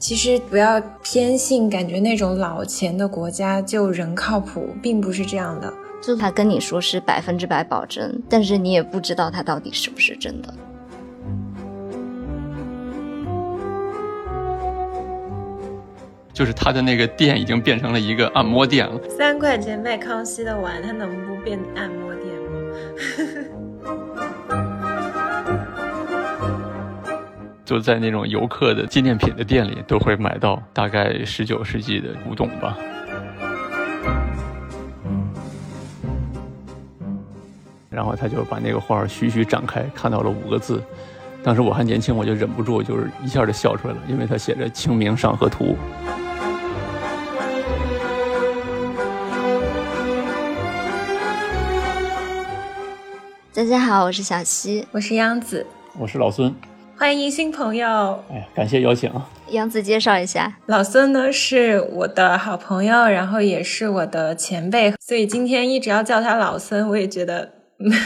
其实不要偏信，感觉那种老钱的国家就人靠谱，并不是这样的。就他跟你说是百分之百保真，但是你也不知道他到底是不是真的。就是他的那个店已经变成了一个按摩店了。三块钱卖康熙的碗，它能不变按摩店吗？就在那种游客的纪念品的店里，都会买到大概十九世纪的古董吧。然后他就把那个画徐徐展开，看到了五个字。当时我还年轻，我就忍不住，就是一下就笑出来了，因为他写着《清明上河图》。大家好，我是小溪，我是央子，我是老孙。欢迎新朋友！哎呀，感谢邀请啊！杨子介绍一下，老孙呢是我的好朋友，然后也是我的前辈，所以今天一直要叫他老孙，我也觉得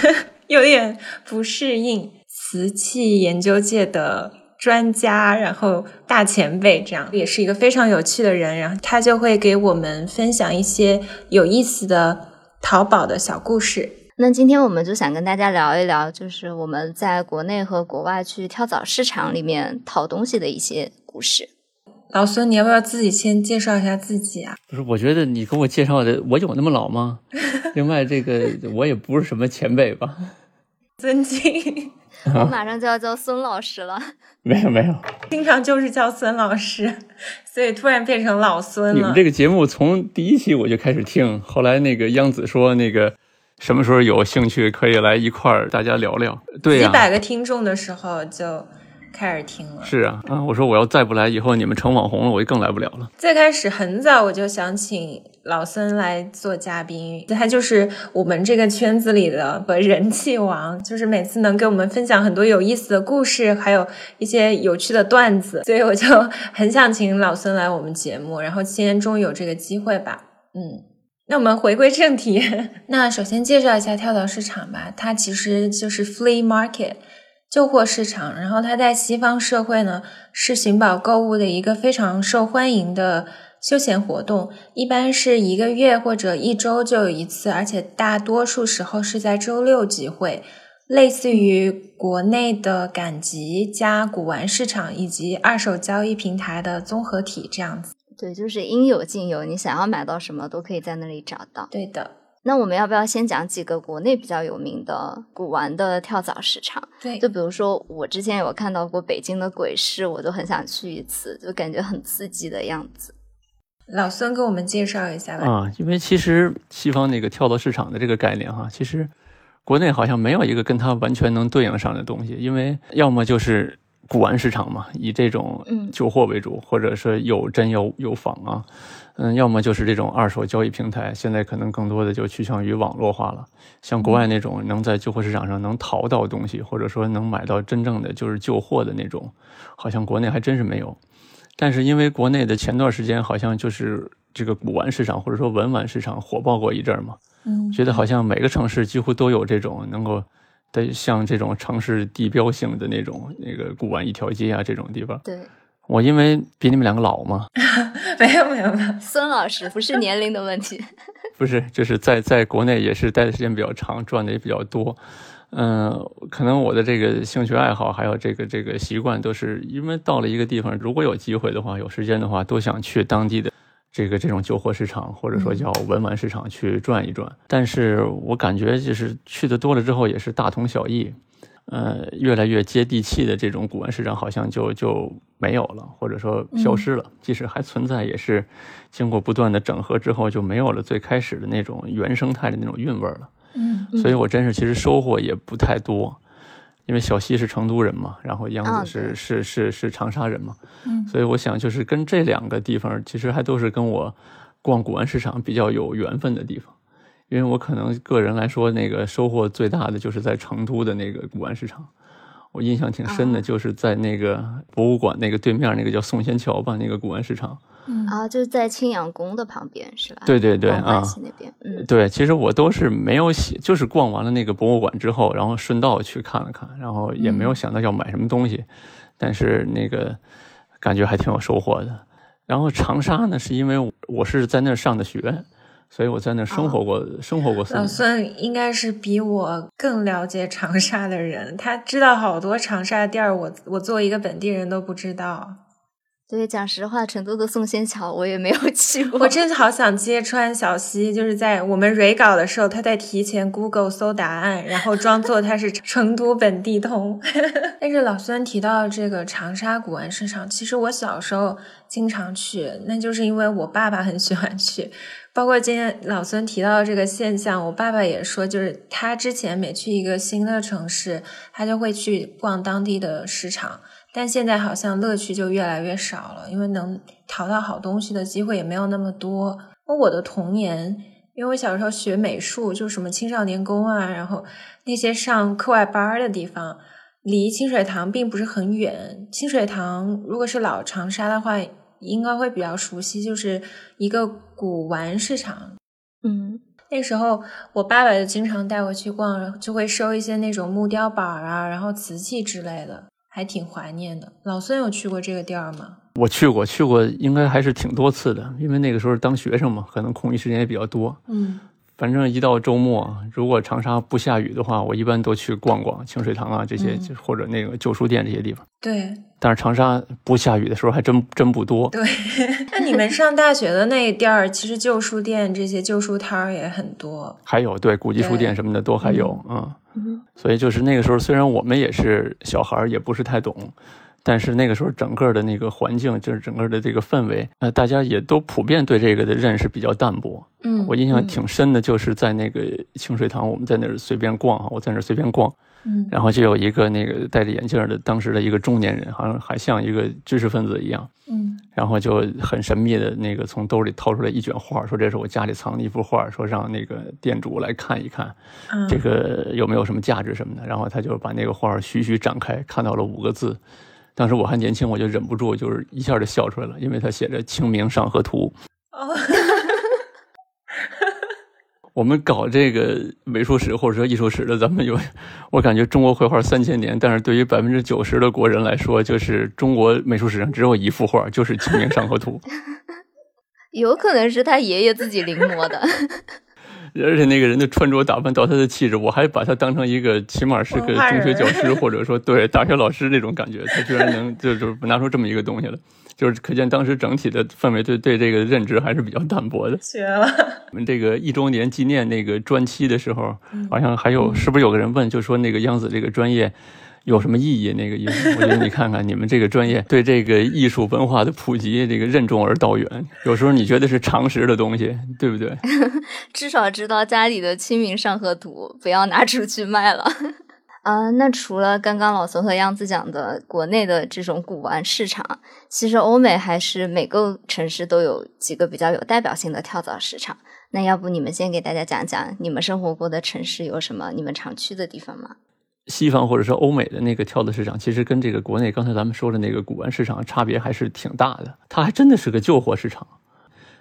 有点不适应。瓷器研究界的专家，然后大前辈，这样也是一个非常有趣的人，然后他就会给我们分享一些有意思的淘宝的小故事。那今天我们就想跟大家聊一聊，就是我们在国内和国外去跳蚤市场里面淘东西的一些故事。老孙，你要不要自己先介绍一下自己啊？不是，我觉得你给我介绍的，我有那么老吗？另外，这个我也不是什么前辈吧？尊敬，我 马上就要叫孙老师了。没有没有，经常就是叫孙老师，所以突然变成老孙了。你们这个节目从第一期我就开始听，后来那个央子说那个。什么时候有兴趣可以来一块儿大家聊聊？对呀，几百个听众的时候就开始听了。是啊，啊，我说我要再不来，以后你们成网红了，我就更来不了了。最开始很早我就想请老孙来做嘉宾，他就是我们这个圈子里的人气王，就是每次能给我们分享很多有意思的故事，还有一些有趣的段子，所以我就很想请老孙来我们节目。然后今天终于有这个机会吧，嗯。那我们回归正题，那首先介绍一下跳蚤市场吧。它其实就是 flea market，旧货市场。然后它在西方社会呢，是寻宝购物的一个非常受欢迎的休闲活动。一般是一个月或者一周就有一次，而且大多数时候是在周六集会，类似于国内的赶集加古玩市场以及二手交易平台的综合体这样子。对，就是应有尽有，你想要买到什么都可以在那里找到。对的，那我们要不要先讲几个国内比较有名的古玩的跳蚤市场？对，就比如说我之前有看到过北京的鬼市，我都很想去一次，就感觉很刺激的样子。老孙给我们介绍一下吧。啊，因为其实西方那个跳蚤市场的这个概念哈，其实国内好像没有一个跟它完全能对应上的东西，因为要么就是。古玩市场嘛，以这种旧货为主，或者是有真有有仿啊，嗯，要么就是这种二手交易平台。现在可能更多的就趋向于网络化了。像国外那种能在旧货市场上能淘到东西，或者说能买到真正的就是旧货的那种，好像国内还真是没有。但是因为国内的前段时间好像就是这个古玩市场或者说文玩市场火爆过一阵嘛，嗯，觉得好像每个城市几乎都有这种能够。的像这种城市地标性的那种那个古玩一条街啊，这种地方。对，我因为比你们两个老嘛。没有没有没有，孙老师不是年龄的问题。不是，就是在在国内也是待的时间比较长，赚的也比较多。嗯，可能我的这个兴趣爱好还有这个这个习惯，都是因为到了一个地方，如果有机会的话，有时间的话，都想去当地的。这个这种旧货市场，或者说叫文玩市场去转一转，但是我感觉就是去的多了之后也是大同小异，呃，越来越接地气的这种古玩市场好像就就没有了，或者说消失了。即使还存在，也是经过不断的整合之后就没有了最开始的那种原生态的那种韵味了。嗯，所以我真是其实收获也不太多。因为小西是成都人嘛，然后杨子是是是是长沙人嘛，嗯，所以我想就是跟这两个地方其实还都是跟我逛古玩市场比较有缘分的地方，因为我可能个人来说那个收获最大的就是在成都的那个古玩市场。我印象挺深的，就是在那个博物馆那个对面那个叫宋仙桥吧，那个古玩市场。嗯啊，就是在青羊宫的旁边是吧？对对对啊，那边。嗯，对，其实我都是没有写，就是逛完了那个博物馆之后，然后顺道去看了看，然后也没有想到要买什么东西，但是那个感觉还挺有收获的。然后长沙呢，是因为我是在那儿上的学，所以我在那儿生活过，生活过四老。孙应该是比我更了解长沙的人，他知道好多长沙的地儿，我我作为一个本地人都不知道。对，讲实话，成都的宋仙桥我也没有 去过。我真的好想揭穿小溪，就是在我们 re 稿的时候，他在提前 Google 搜答案，然后装作他是 成都本地通。但是老孙提到这个长沙古玩市场，其实我小时候经常去，那就是因为我爸爸很喜欢去。包括今天老孙提到的这个现象，我爸爸也说，就是他之前每去一个新的城市，他就会去逛当地的市场。但现在好像乐趣就越来越少了，因为能淘到好东西的机会也没有那么多。我的童年，因为我小时候学美术，就什么青少年宫啊，然后那些上课外班的地方，离清水塘并不是很远。清水塘如果是老长沙的话，应该会比较熟悉，就是一个古玩市场。嗯，那时候我爸爸就经常带我去逛，就会收一些那种木雕板啊，然后瓷器之类的。还挺怀念的。老孙有去过这个地儿吗？我去过，去过，应该还是挺多次的。因为那个时候当学生嘛，可能空余时间也比较多。嗯，反正一到周末，如果长沙不下雨的话，我一般都去逛逛清水塘啊这些，嗯或者那个旧书店这些地方。对但是长沙不下雨的时候还真真不多。对。那你们上大学的那地儿，其实旧书店这些旧书摊儿也很多。还有对古籍书店什么的都还有，嗯，嗯所以就是那个时候，虽然我们也是小孩儿，也不是太懂，但是那个时候整个的那个环境，就是整个的这个氛围，呃，大家也都普遍对这个的认识比较淡薄。嗯，我印象挺深的，就是在那个清水塘，我们在那儿随便逛哈，我在那儿随便逛，嗯，然后就有一个那个戴着眼镜的当时的一个中年人，好像还像一个知识分子一样，嗯然后就很神秘的那个从兜里掏出来一卷画，说这是我家里藏的一幅画，说让那个店主来看一看，嗯，这个有没有什么价值什么的。然后他就把那个画徐徐展开，看到了五个字。当时我还年轻，我就忍不住就是一下就笑出来了，因为他写着《清明上河图》。哦，我们搞这个美术史或者说艺术史的，咱们有，我感觉中国绘画三千年，但是对于百分之九十的国人来说，就是中国美术史上只有一幅画，就是《清明上河图》。有可能是他爷爷自己临摹的。而且那个人的穿着打扮到他的气质，我还把他当成一个起码是个中学教师，或者说对大学老师那种感觉。他居然能就就拿出这么一个东西来，就是可见当时整体的氛围对对这个认知还是比较淡薄的。绝了。我们这个一周年纪念那个专期的时候，嗯好像还有是不是有个人问，就说那个央子这个专业有什么意义？那个意思，我觉得你看看你们这个专业对这个艺术文化的普及，这个任重而道远。有时候你觉得是常识的东西，对不对？至少知道家里的《清明上河图》不要拿出去卖了。啊、那除了刚刚老孙和样子讲的国内的这种古玩市场，其实欧美还是每个城市都有几个比较有代表性的跳蚤市场。那要不你们先给大家讲讲你们生活过的城市有什么你们常去的地方吗？西方或者说欧美的那个跳蚤市场，其实跟这个国内刚才咱们说的那个古玩市场差别还是挺大的。它还真的是个旧货市场。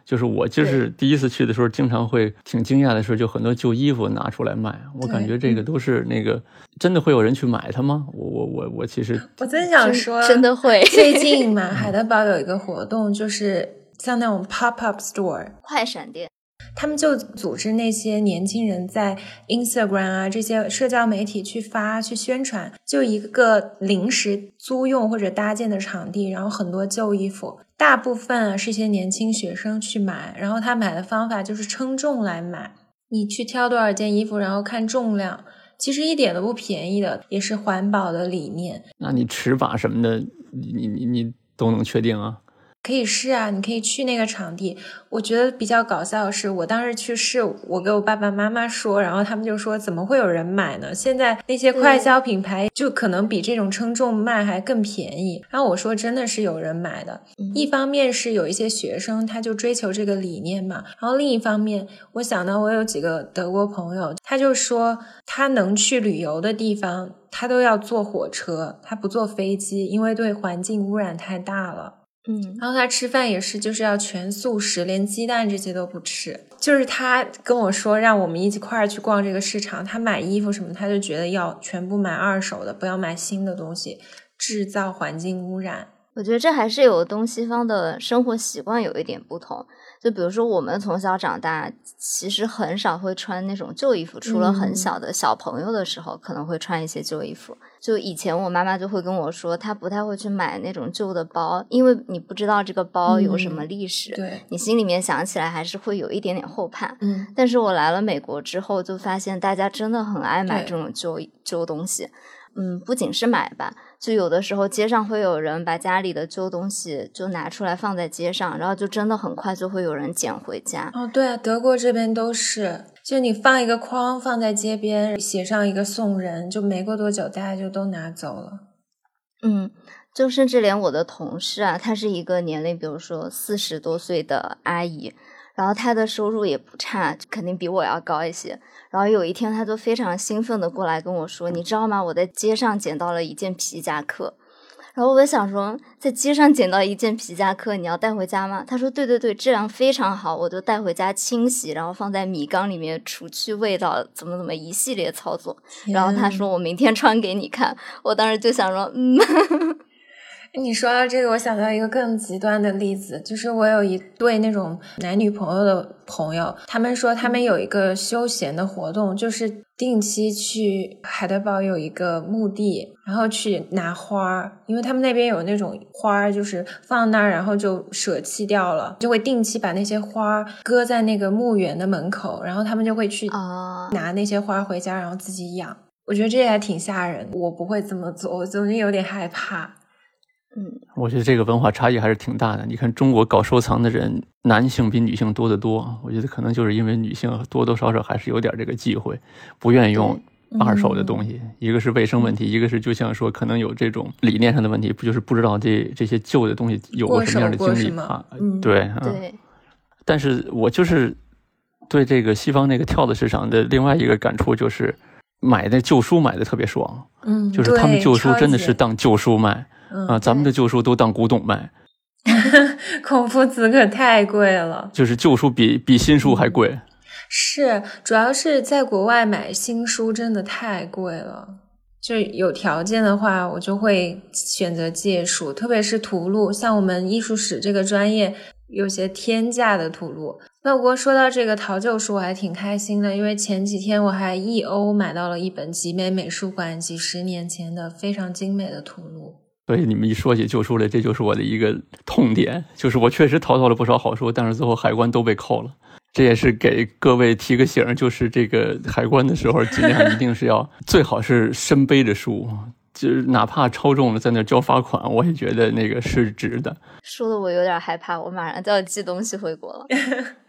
就是我就是第一次去的时候，经常会挺惊讶的是，就很多旧衣服拿出来卖。我感觉这个都是那个真的会有人去买它吗？我我我我其实 我真想说，真的会 最近嘛，海德堡有一个活动，就是像那种 pop up store，快闪店。他们就组织那些年轻人在 Instagram 啊这些社交媒体去发去宣传，就一个临时租用或者搭建的场地，然后很多旧衣服，大部分啊是一些年轻学生去买，然后他买的方法就是称重来买，你去挑多少件衣服，然后看重量，其实一点都不便宜的，也是环保的理念。那你尺码什么的，你你你都能确定啊？可以试啊，你可以去那个场地。我觉得比较搞笑的是，我当时去试，我给我爸爸妈妈说，然后他们就说怎么会有人买呢？现在那些快消品牌就可能比这种称重卖还更便宜。然后我说真的是有人买的，嗯一方面是有一些学生他就追求这个理念嘛，然后另一方面我想到我有几个德国朋友，他就说他能去旅游的地方，他都要坐火车，他不坐飞机，因为对环境污染太大了。嗯，然后他吃饭也是，就是要全素食，连鸡蛋这些都不吃。就是他跟我说，让我们一起块儿去逛这个市场。他买衣服什么，他就觉得要全部买二手的，不要买新的东西，制造环境污染。我觉得这还是有东西方的生活习惯有一点不同。就比如说，我们从小长大，其实很少会穿那种旧衣服，除了很小的小朋友的时候，可能会穿一些旧衣服。就以前我妈妈就会跟我说，她不太会去买那种旧的包，因为你不知道这个包有什么历史，对你心里面想起来还是会有一点点后怕。嗯，但是我来了美国之后，就发现大家真的很爱买这种旧旧东西。嗯，不仅是买吧，就有的时候街上会有人把家里的旧东西就拿出来放在街上，然后就真的很快就会有人捡回家。哦，对啊，德国这边都是，就你放一个筐放在街边，写上一个送人，就没过多久大家就都拿走了。嗯，就甚至连我的同事啊，她是一个年龄比如说四十多岁的阿姨，然后他的收入也不差，肯定比我要高一些。然后有一天，他就非常兴奋的过来跟我说：“你知道吗？我在街上捡到了一件皮夹克。”然后我想说，在街上捡到一件皮夹克，你要带回家吗？他说：“对对对，质量非常好，我就带回家清洗，然后放在米缸里面除去味道，怎么怎么一系列操作。”然后他说：“我明天穿给你看。”我当时就想说：“嗯。”你说到这个，我想到一个更极端的例子，就是我有一对那种男女朋友的朋友，他们说他们有一个休闲的活动，就是定期去海德堡有一个墓地，然后去拿花儿，因为他们那边有那种花儿，就是放那儿，然后就舍弃掉了，就会定期把那些花搁在那个墓园的门口，然后他们就会去拿那些花回家，然后自己养。我觉得这也还挺吓人，我不会这么做，我总是有点害怕。嗯，我觉得这个文化差异还是挺大的。你看，中国搞收藏的人，男性比女性多得多。我觉得可能就是因为女性多多少少还是有点这个忌讳，不愿意用二手的东西。一个是卫生问题，一个是就像说可能有这种理念上的问题，不就是不知道这这些旧的东西有过什么样的经历吗？对，对。但是我就是对这个西方那个跳蚤市场的另外一个感触就是，买那旧书买的特别爽。嗯，就是他们旧书真的是当旧书卖。啊，咱们的旧书都当古董卖，孔夫子可太贵了，就是旧书比比新书还贵。是，主要是在国外买新书真的太贵了，就有条件的话，我就会选择借书，特别是图录，像我们艺术史这个专业，有些天价的图录。那不过说到这个淘旧书，我还挺开心的，因为前几天我还一欧买到了一本集美美术馆几十年前的非常精美的图录。所以你们一说起旧书来，这就是我的一个痛点，就是我确实淘到了不少好书，但是最后海关都被扣了。这也是给各位提个醒，就是这个海关的时候，尽量一定是要最好是身背着书，就是哪怕超重了，在那交罚款，我也觉得那个是值的。说的我有点害怕，我马上就要寄东西回国了。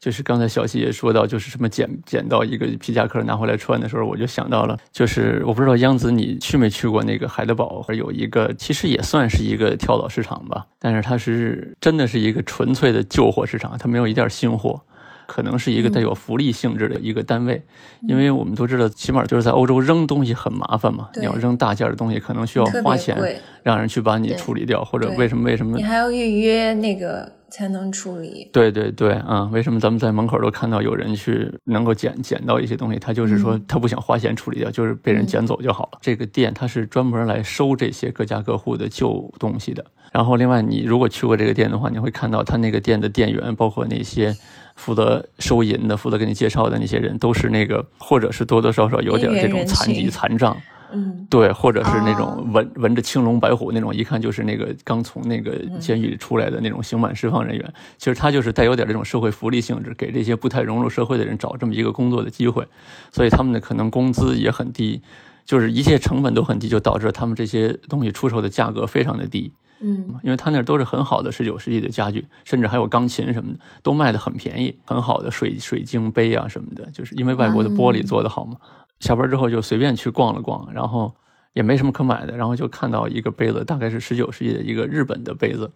就是刚才小溪也说到，就是什么捡捡到一个皮夹克拿回来穿的时候，我就想到了，就是我不知道央子你去没去过那个海德堡，有一个其实也算是一个跳蚤市场吧，但是它是真的是一个纯粹的旧货市场，它没有一点新货，可能是一个带有福利性质的一个单位，因为我们都知道，起码就是在欧洲扔东西很麻烦嘛，你要扔大件的东西，可能需要花钱让人去把你处理掉，或者为什么为什么你还要预约那个。才能处理。对对对，啊，为什么咱们在门口都看到有人去能够捡捡到一些东西？他就是说他不想花钱处理掉，就是被人捡走就好了。这个店它是专门来收这些各家各户的旧东西的。然后另外，你如果去过这个店的话，你会看到他那个店的店员，包括那些负责收银的、负责给你介绍的那些人，都是那个或者是多多少少有点这种残疾残障。嗯，对，或者是那种纹纹着青龙白虎那种，一看就是那个刚从那个监狱里出来的那种刑满释放人员。其实他就是带有点这种社会福利性质，给这些不太融入社会的人找这么一个工作的机会。所以他们的可能工资也很低，就是一切成本都很低，就导致他们这些东西出售的价格非常的低。嗯，因为他那都是很好的十九世纪的家具，甚至还有钢琴什么的，都卖的很便宜，很好的水水晶杯啊什么的，就是因为外国的玻璃做的好嘛。下班之后就随便去逛了逛，然后也没什么可买的，然后就看到一个杯子，大概是十九世纪的一个日本的杯子，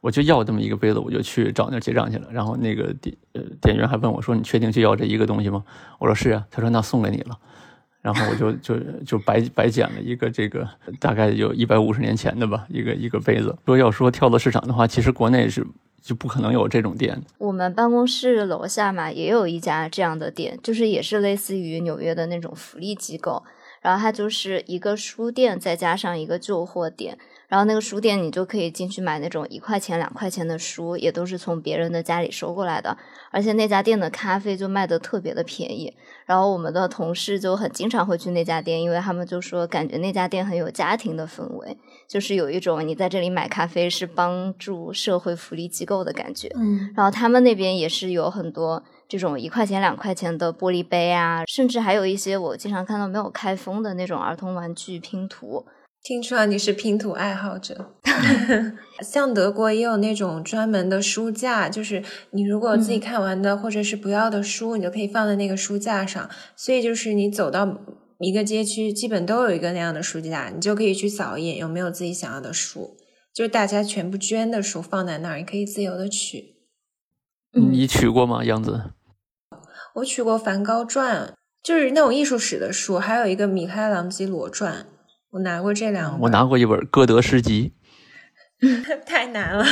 我就要这么一个杯子，我就去找那结账去了。然后那个店呃店员还问我说：“你确定就要这一个东西吗？”我说：“是啊。”他说：“那送给你了。”然后我就就就白白捡了一个这个大概有一百五十年前的吧，一个一个杯子。说要说跳蚤市场的话，其实国内是。就不可能有这种店。我们办公室楼下嘛，也有一家这样的店，就是也是类似于纽约的那种福利机构。然后它就是一个书店再加上一个旧货店。然后那个书店你就可以进去买那种一块钱、两块钱的书，也都是从别人的家里收过来的。而且那家店的咖啡就卖的特别的便宜。然后我们的同事就很经常会去那家店，因为他们就说感觉那家店很有家庭的氛围，就是有一种你在这里买咖啡是帮助社会福利机构的感觉。嗯，然后他们那边也是有很多这种一块钱、两块钱的玻璃杯啊，甚至还有一些我经常看到没有开封的那种儿童玩具拼图。听出来你是拼图爱好者。像德国也有那种专门的书架，就是你如果自己看完的或者是不要的书，你就可以放在那个书架上。所以就是你走到一个街区，基本都有一个那样的书架，你就可以去扫一眼有没有自己想要的书。就是大家全部捐的书放在那儿，你可以自由的取。你取过吗，杨子？我取过《梵高传》，就是那种艺术史的书，还有一个《米开朗基罗传》。我拿过这两本，我拿过一本歌德诗集，太难了。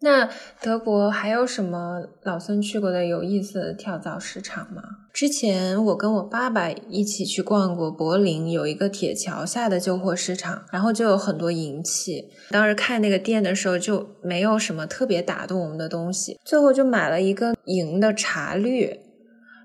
那德国还有什么老孙去过的有意思的跳蚤市场吗？之前我跟我爸爸一起去逛过柏林，有一个铁桥下的旧货市场，然后就有很多银器。当时看那个店的时候，就没有什么特别打动我们的东西，最后就买了一个银的茶滤。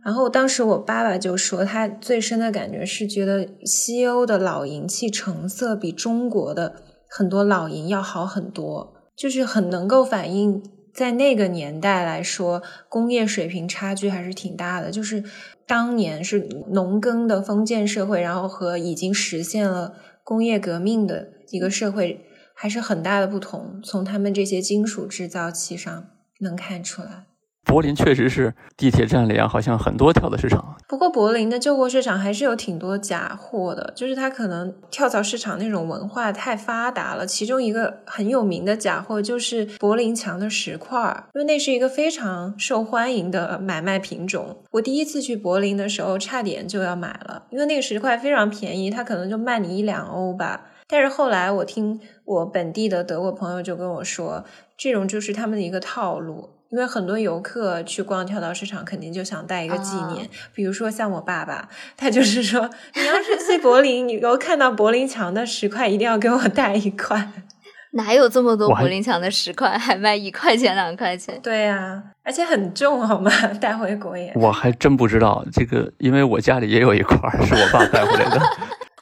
然后当时我爸爸就说，他最深的感觉是觉得西欧的老银器成色比中国的很多老银要好很多，就是很能够反映在那个年代来说，工业水平差距还是挺大的。就是当年是农耕的封建社会，然后和已经实现了工业革命的一个社会，还是很大的不同。从他们这些金属制造器上能看出来。柏林确实是地铁站里啊，好像很多跳蚤市场。不过柏林的旧货市场还是有挺多假货的，就是它可能跳蚤市场那种文化太发达了。其中一个很有名的假货就是柏林墙的石块，因为那是一个非常受欢迎的买卖品种。我第一次去柏林的时候，差点就要买了，因为那个石块非常便宜，它可能就卖你一两欧吧。但是后来我听我本地的德国朋友就跟我说，这种就是他们的一个套路。因为很多游客去逛跳蚤市场，肯定就想带一个纪念。比如说像我爸爸，他就是说，你要是去柏林，你给我看到柏林墙的石块，一定要给我带一块。哪有这么多柏林墙的石块，还卖一块钱两块钱？对呀，而且很重，好吗？带回国也。我还真不知道这个，因为我家里也有一块，是我爸带回来的。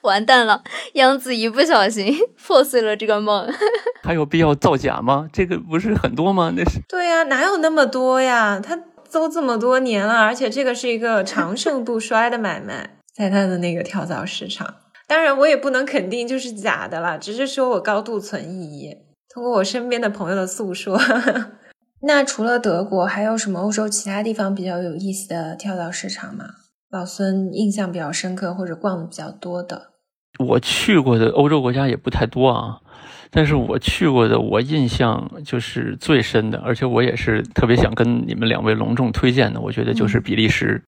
完蛋了，杨子一不小心 破碎了这个梦。还有必要造假吗？这个不是很多吗？那是对呀，哪有那么多呀？他都这么多年了，而且这个是一个长盛不衰的买卖，在他的那个跳蚤市场。当然，我也不能肯定就是假的啦，只是说我高度存疑。通过我身边的朋友的诉说，那除了德国，还有什么欧洲其他地方比较有意思的跳蚤市场吗？老孙印象比较深刻或者逛的比较多的，我去过的欧洲国家也不太多啊。但是我去过的，我印象就是最深的，而且我也是特别想跟你们两位隆重推荐的。我觉得就是比利时，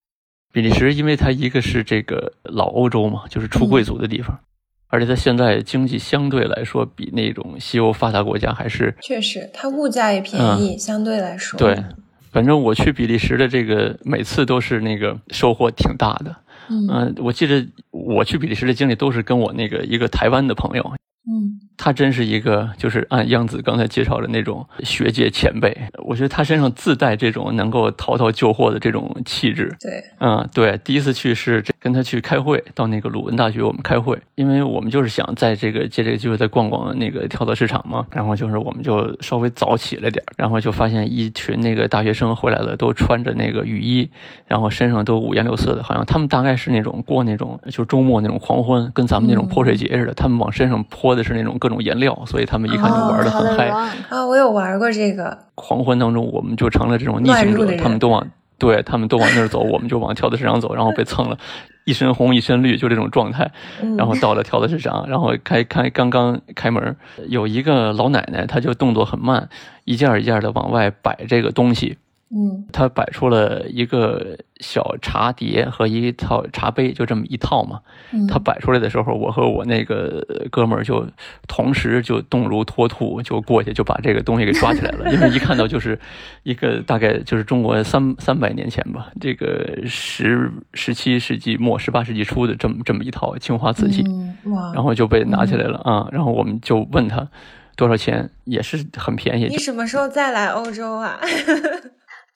比利时，因为它一个是这个老欧洲嘛，就是出贵族的地方，而且它现在经济相对来说比那种西欧发达国家还是确实，它物价也便宜，相对来说。对，反正我去比利时的这个每次都是那个收获挺大的。嗯，我记得我去比利时的经历都是跟我那个一个台湾的朋友。嗯，他真是一个，就是按央子刚才介绍的那种学界前辈。我觉得他身上自带这种能够淘淘旧货的这种气质。对，嗯，对，第一次去是跟他去开会，到那个鲁文大学我们开会，因为我们就是想在这个借这个机会再逛逛那个跳蚤市场嘛。然后就是我们就稍微早起了点，然后就发现一群那个大学生回来了，都穿着那个雨衣，然后身上都五颜六色的，好像他们大概是那种过那种就周末那种狂欢，跟咱们那种泼水节似的，他们往身上泼。的是那种各种颜料，所以他们一看就玩的很嗨啊！我有玩过这个狂欢当中，我们就成了这种逆行者，他们都往对他们都往那儿走，我们就往跳蚤市场走，然后被蹭了一身红一身绿，就这种状态。然后到了跳蚤市场，然后开开刚刚开门，有一个老奶奶，她就动作很慢，一件一件的往外摆这个东西。嗯他摆出了一个小茶碟和一套茶杯，就这么一套嘛。嗯，他摆出来的时候，我和我那个哥们儿就同时就动如脱兔，就过去就把这个东西给抓起来了。因为一看到就是一个大概就是中国三三百年前吧，这个十十七世纪末十八世纪初的这么这么一套青花瓷器，嗯哇，然后就被拿起来了啊。然后我们就问他多少钱，也是很便宜你，什么时候再来欧洲啊？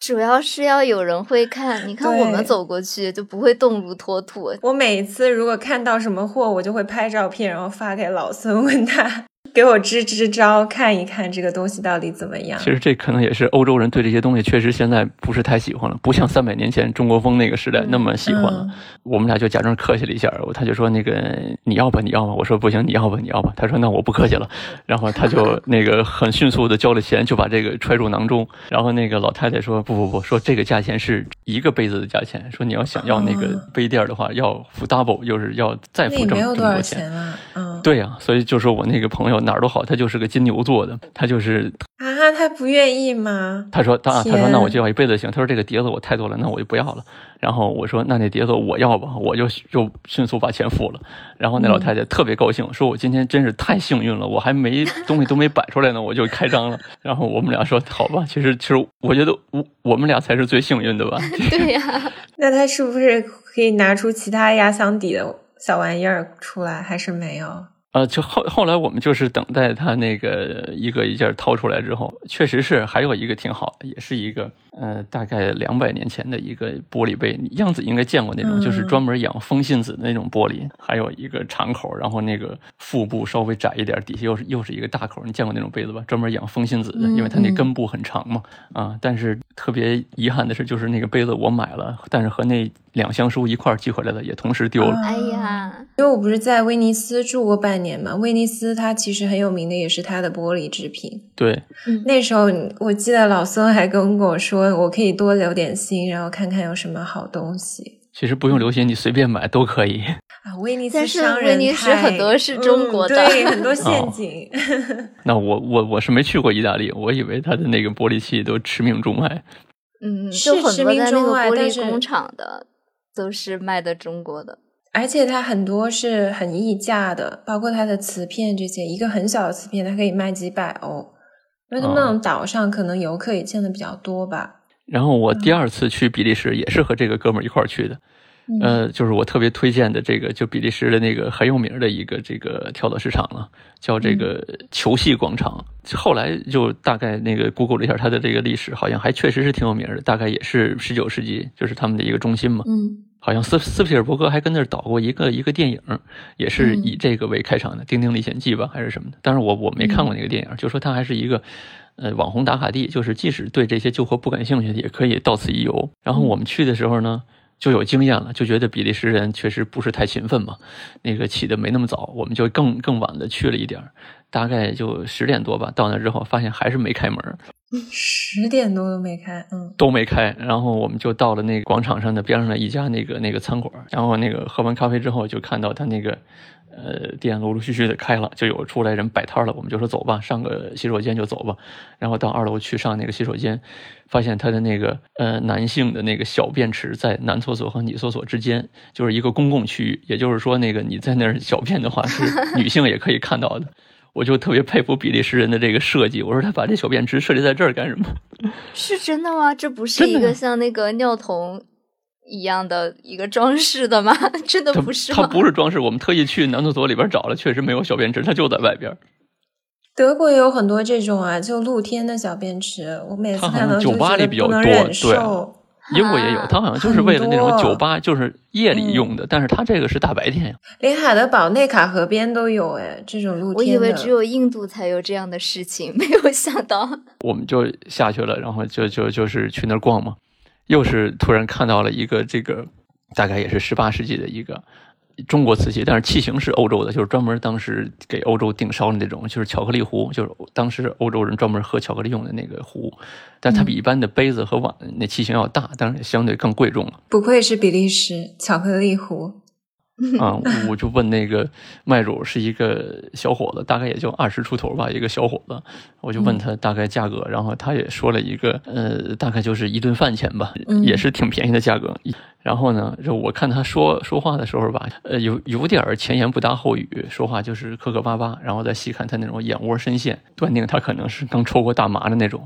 主要是要有人会看，你看我们走过去就不会动如脱兔。我每次如果看到什么货，我就会拍照片，然后发给老孙，问他给我支支招，看一看这个东西到底怎么样其。实这可能也是欧洲人对这些东西确实现在不是太喜欢了，不像三百年前中国风那个时代那么喜欢了。嗯我们俩就假装客气了一下，他就说那个你要吧你要吧，我说不行你要吧你要吧，他说那我不客气了，然后他就那个很迅速的交了钱，就把这个揣入囊中。然后那个老太太说不不不，说这个价钱是一个杯子的价钱，说你要想要那个哦杯垫的话要付 double，就是要再付这么没有多钱。钱啊，嗯，对呀、所以就说我那个朋友哪儿都好，他就是个金牛座的，他就是啊，他不愿意吗？他说他他说那我就要一辈子行。他说这个碟子我太多了，那我就不要了。然后我说那那碟子我要吧，我就就迅速把钱付了。然后那老太太特别高兴，说我今天真是太幸运了，我还没东西都没摆出来呢，我就开张了。然后我们俩说好吧，其实其实我觉得我我们俩才是最幸运的吧。对呀、那他是不是可以拿出其他压箱底的小玩意儿出来？还是没有？呃，就后后来我们就是等待他那个一个一件掏出来之后，确实是还有一个挺好的，也是一个呃大概两百年前的一个玻璃杯，样子应该见过那种，就是嗯专门养风信子的那种玻璃，还有一个长口，然后那个腹部稍微窄一点，底下又是又是一个大口，你见过那种杯子吧？专门养风信子的，因为它那根部很长嘛，啊，但是特别遗憾的是，就是那个杯子我买了，但是和那两箱书一块儿寄回来的也同时丢了。啊哎呀，因为我不是在威尼斯住过半年嘛，威尼斯它其实很有名的也是它的玻璃制品。对，那时候我记得老孙还跟我说，我可以多留点心，然后看看有什么好东西其实不用留心，你随便买都可以。啊。威尼斯商人威尼斯很多是中国的嗯对，很多 陷阱。那我我我是没去过意大利，我以为他的那个玻璃器都驰名中外。嗯，是驰名中外但是工厂的都是卖的中国的。而且它很多是很溢价的，包括它的瓷片这些，一个很小的瓷片它可以卖几百欧，因为他们那种岛上可能游客也见的比较多吧。然后我第二次去比利时也是和这个哥们儿一块儿去的，嗯呃，就是我特别推荐的这个，就比利时的那个很有名的一个这个跳蚤市场了，叫这个球戏广场。后来就大概那个 Google 了一下它的这个历史，好像还确实是挺有名的，大概也是十九世纪，就是他们的一个中心嘛。嗯好像斯斯皮尔伯格还跟那儿导过一个一个电影，也是以这个为开场的，《丁丁历险记》吧，还是什么的。但是我我没看过那个电影，就说它还是一个呃网红打卡地，就是即使对这些旧货不感兴趣，也可以到此一游。然后我们去的时候呢。就有经验了，就觉得比利时人确实不是太勤奋嘛，那个起的没那么早，我们就更更晚的去了一点儿，大概就十点多吧。到那之后发现还是没开门，十点多都没开，嗯都没开，然后我们就到了那个广场上的边上的一家那个那个餐馆，然后那个喝完咖啡之后，就看到他那个呃店陆陆续续的开了，就有出来人摆摊了，我们就说走吧，上个洗手间就走吧，然后到二楼去上那个洗手间，发现他的那个呃男性的那个小便池在男厕所和女厕所之间，就是一个公共区域，也就是说那个你在那儿小便的话是女性也可以看到的。我就特别佩服比利时人的这个设计，我说他把这小便池设计在这儿干什么？是真的吗？这不是一个像那个尿桶一样的一个装饰的吗？真的它它不是吗？不是装饰，我们特意去男厕所里边找了，确实没有小便池，它就在外边。德国也有很多这种啊，就露天的小便池，我每次看到就酒吧觉得里比较多不能忍对受。英国也有，它好像就是为了那种酒吧，就是夜里用的，但是它这个是大白天呀。连海德堡内卡河边都有哎，这种露天的。我以为只有印度才有这样的事情，没有想到。我们就下去了，然后就就就是去那儿逛嘛，又是突然看到了一个这个大概也是十八世纪的一个中国瓷器，但是器型是欧洲的，就是专门当时给欧洲定烧的那种，就是巧克力壶，就是当时欧洲人专门喝巧克力用的那个壶，但它比一般的杯子和碗那器型要大，当然也相对更贵重了。不愧是比利时巧克力壶。啊，我就问那个卖主是一个小伙子，大概也就二十出头吧，一个小伙子，我就问他大概价格，然后他也说了一个，呃，大概就是一顿饭钱吧，也是挺便宜的价格。然后呢，就我看他说说话的时候吧，呃，有有点前言不搭后语，说话就是磕磕巴巴，然后再细看他那种眼窝深陷，断定他可能是刚抽过大麻的那种。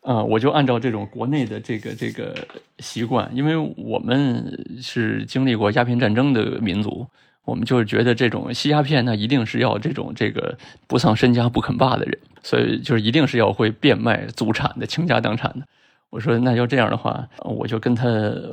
啊，我就按照这种国内的这个这个习惯，因为我们是经历过鸦片战争的民族，我们就是觉得这种吸鸦片，那一定是要这种这个不丧身家不肯罢的人，所以就是一定是要会变卖祖产的，倾家荡产的。我说那要这样的话，我就跟他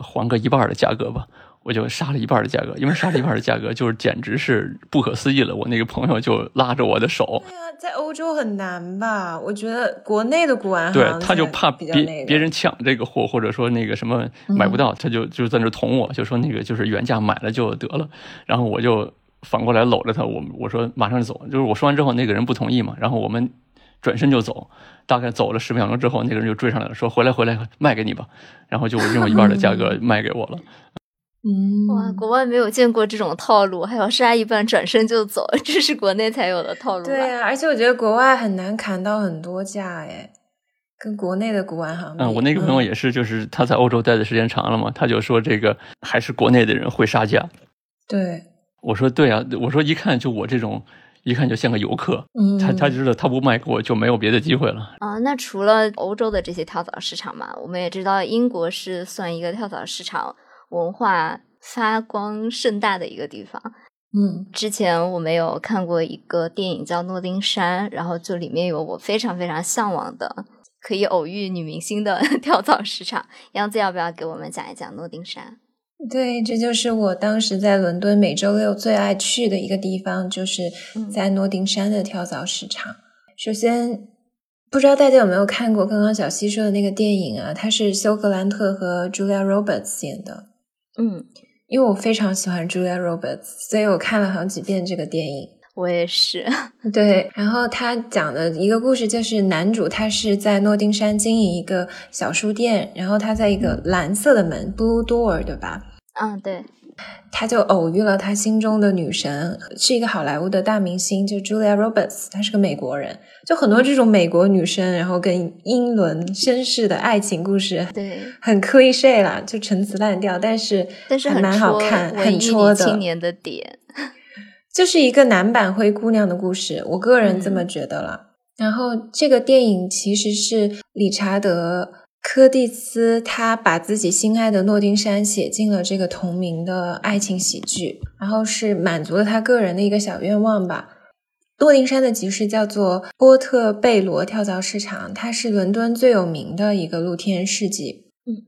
还个一半的价格吧。我就杀了一半的价格，因为杀了一半的价格就是简直是不可思议了。我那个朋友就拉着我的手。对啊，在欧洲很难吧？我觉得国内的古玩对，他就怕别别人抢这个货，或者说那个什么买不到，他就就在那捅我，就说那个就是原价买了就得了。然后我就反过来搂着他，我我说马上就走。就是我说完之后，那个人不同意嘛，然后我们转身就走。大概走了十秒钟之后，那个人就追上来了，说回来回来卖给你吧。然后就用一半的价格卖给我了。嗯，哇，国外没有见过这种套路，还要杀一半转身就走，这是国内才有的套路。对呀，而且我觉得国外很难砍到很多价，哎，跟国内的古玩行。嗯，我那个朋友也是，就是他在欧洲待的时间长了嘛，他就说这个还是国内的人会杀价。对，我说对啊，我说一看就我这种，一看就像个游客，嗯，他他知道他不卖给我就没有别的机会了。啊，那除了欧洲的这些跳蚤市场嘛，我们也知道英国是算一个跳蚤市场。文化发光盛大的一个地方，嗯，之前我们有看过一个电影叫《诺丁山》，然后就里面有我非常非常向往的可以偶遇女明星的 跳蚤市场。杨子要不要给我们讲一讲诺丁山？对，这就是我当时在伦敦每周六最爱去的一个地方，就是在诺丁山的跳蚤市场。首先，不知道大家有没有看过刚刚小西说的那个电影啊？它是休格兰特和 Julia Roberts 演的。嗯，因为我非常喜欢 Julia Roberts，所以我看了好几遍这个电影。我也是。对，然后他讲的一个故事就是男主他是在诺丁山经营一个小书店，然后他在一个蓝色的门 （blue door） 对吧？嗯，对。他就偶遇了他心中的女神，是一个好莱坞的大明星，就 Julia Roberts，她是个美国人。就很多这种美国女生，然后跟英伦绅士的爱情故事，对，很 cliche 啦，就陈词滥调，但是但是还蛮好看，很戳的。青年的点，就是一个男版灰姑娘的故事，我个人这么觉得了。然后这个电影其实是理查德柯蒂斯，他把自己心爱的诺丁山写进了这个同名的爱情喜剧，然后是满足了他个人的一个小愿望吧。诺丁山的集市叫做波特贝罗跳蚤市场，它是伦敦最有名的一个露天市集。嗯，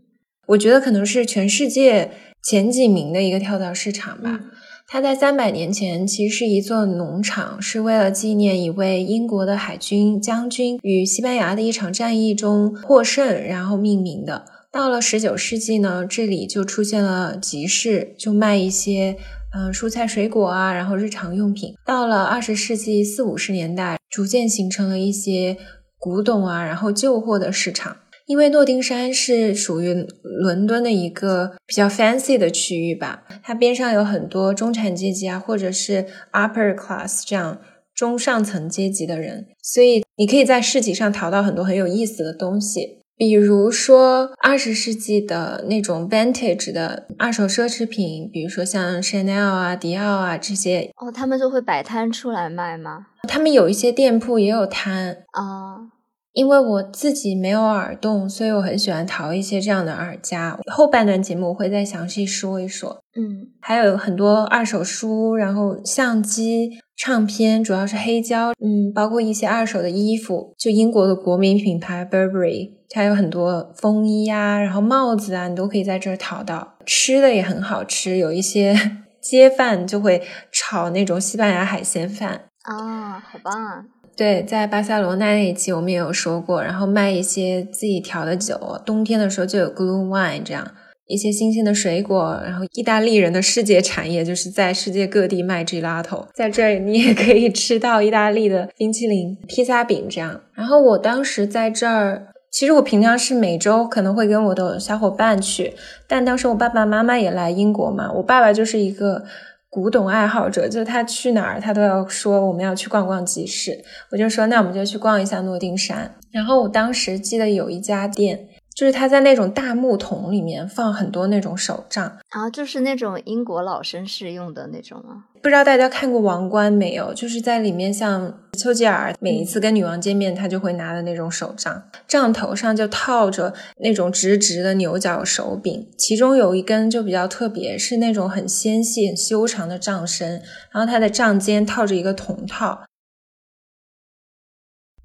我觉得可能是全世界前几名的一个跳蚤市场吧。它在三百年前其实是一座农场，是为了纪念一位英国的海军将军与西班牙的一场战役中获胜，然后命名的。到了十九世纪呢，这里就出现了集市，就卖一些。嗯，蔬菜水果啊，然后日常用品。到了二十世纪四五十年代，逐渐形成了一些古董啊，然后旧货的市场。因为诺丁山是属于伦敦的一个比较 fancy 的区域吧，它边上有很多中产阶级啊，或者是 upper class 这样中上层阶级的人，所以你可以在市集上淘到很多很有意思的东西。比如说二十世纪的那种 vintage 的二手奢侈品，比如说像 Chanel 啊、迪奥啊这些，哦，他们就会摆摊出来卖吗？他们有一些店铺也有摊啊。因为我自己没有耳洞，所以我很喜欢淘一些这样的耳夹。后半段节目我会再详细说一说。嗯，还有很多二手书，然后相机、唱片，主要是黑胶。嗯，包括一些二手的衣服，就英国的国民品牌 Burberry，它有很多风衣啊，然后帽子啊，你都可以在这儿淘到。吃的也很好吃，有一些 街贩就会炒那种西班牙海鲜饭。啊，好棒啊！对，在巴塞罗那那一期我们也有说过，然后卖一些自己调的酒，冬天的时候就有 glue wine 这样一些新鲜的水果，然后意大利人的世界产业就是在世界各地卖 gelato，在这儿你也可以吃到意大利的冰淇淋、披萨饼这样。然后我当时在这儿其实我平常是每周可能会跟我的小伙伴去，但当时我爸爸妈妈也来英国嘛，我爸爸就是一个古董爱好者，就是他去哪儿他都要说我们要去逛逛集市，我就说那我们就去逛一下诺丁山。然后我当时记得有一家店。就是他在那种大木桶里面放很多那种手杖，啊，就是那种英国老绅士用的那种吗？不知道大家看过《王冠》没有？就是在里面，像丘吉尔每一次跟女王见面，他就会拿的那种手杖，杖头上就套着那种直直的牛角手柄，其中有一根就比较特别，是那种很纤细、很修长的杖身，然后它的杖尖套着一个铜套。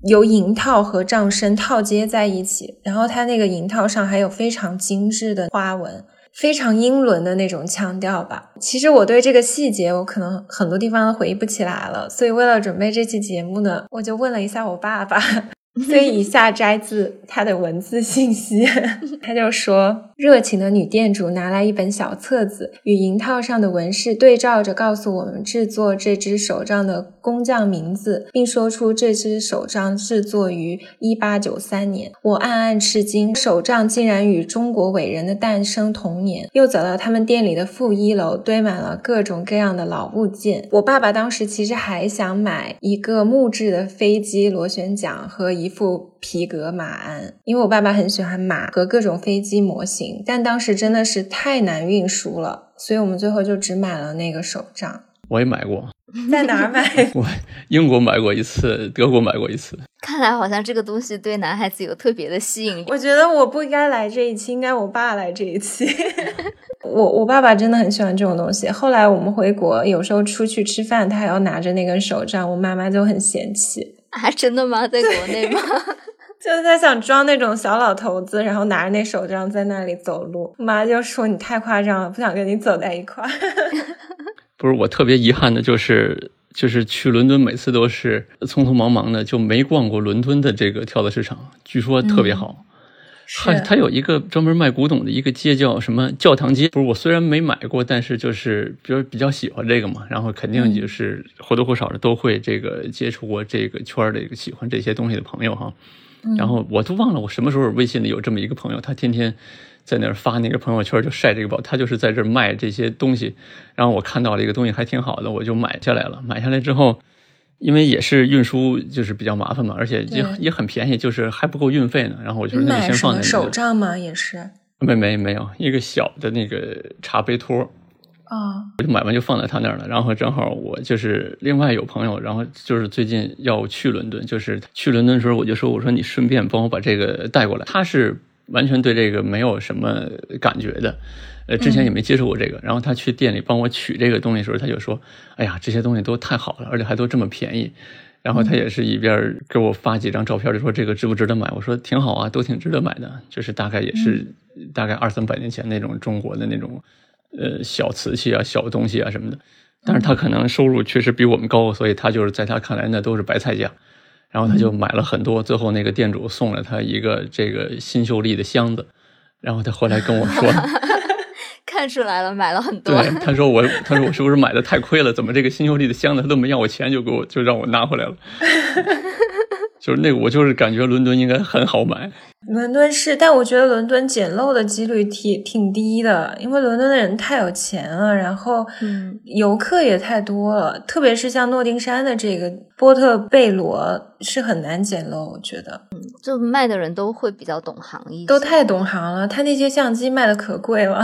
由银套和杖身套接在一起，然后它那个银套上还有非常精致的花纹，非常英伦的那种腔调吧。其实我对这个细节，我可能很多地方都回忆不起来了，所以为了准备这期节目呢，我就问了一下我爸爸。所以以下摘自他的文字信息，他就说：热情的女店主拿来一本小册子，与银套上的纹饰对照着，告诉我们制作这只手杖的工匠名字，并说出这只手杖制作于一八九三年。我暗暗吃惊，手杖竟然与中国伟人的诞生同年。又走到他们店里的负一楼，堆满了各种各样的老物件。我爸爸当时其实还想买一个木质的飞机螺旋桨和。一副皮革马鞍，因为我爸爸很喜欢马和各种飞机模型，但当时真的是太难运输了，所以我们最后就只买了那个手杖。我也买过，在哪儿买？我英国买过一次，德国买过一次。看来好像这个东西对男孩子有特别的吸引力。我觉得我不应该来这一期，应该我爸来这一期。我我爸爸真的很喜欢这种东西。后来我们回国，有时候出去吃饭，他还要拿着那根手杖，我妈妈就很嫌弃。还真的吗？在国内吗？就是他想装那种小老头子，然后拿着那手杖在那里走路。妈就说你太夸张了，不想跟你走在一块。不是我特别遗憾的，就是就是去伦敦，每次都是匆匆忙忙的，就没逛过伦敦的这个跳蚤市场。据说特别好。它它有一个专门卖古董的一个街，叫什么教堂街？不是我虽然没买过，但是就是比如比较喜欢这个嘛，然后肯定就是或多或少的都会这个接触过这个圈儿的一个喜欢这些东西的朋友哈。然后我都忘了我什么时候微信里有这么一个朋友，他天天在那儿发那个朋友圈就晒这个包，他就是在这儿卖这些东西。然后我看到了一个东西还挺好的，我就买下来了。买下来之后。因为也是运输，就是比较麻烦嘛，而且也也很便宜，就是还不够运费呢。然后我就那就先放在那。手账吗？也是？没没没有，一个小的那个茶杯托。啊。我就买完就放在他那儿了。然后正好我就是另外有朋友，然后就是最近要去伦敦，就是去伦敦的时候，我就说我说你顺便帮我把这个带过来。他是完全对这个没有什么感觉的。呃，之前也没接触过这个，然后他去店里帮我取这个东西的时候，他就说：“哎呀，这些东西都太好了，而且还都这么便宜。”然后他也是一边给我发几张照片，就说：“这个值不值得买？”我说：“挺好啊，都挺值得买的。”就是大概也是大概二三百年前那种中国的那种呃小瓷器啊、小东西啊什么的。但是他可能收入确实比我们高，所以他就是在他看来那都是白菜价。然后他就买了很多，最后那个店主送了他一个这个新秀丽的箱子。然后他后来跟我说。看出来了，买了很 多。对，他说我，他说我是不是买的太亏了？怎么这个新秀丽的箱子他都没要我钱，就给我就让我拿回来了。就是那个，我就是感觉伦敦应该很好买。伦敦是，但我觉得伦敦捡漏的几率挺挺低的，因为伦敦的人太有钱了，然后游客也太多了，特别是像诺丁山的这个波特贝罗是很难捡漏，我觉得。嗯，就卖的人都会比较懂行一些，都太懂行了。他那些相机卖的可贵了。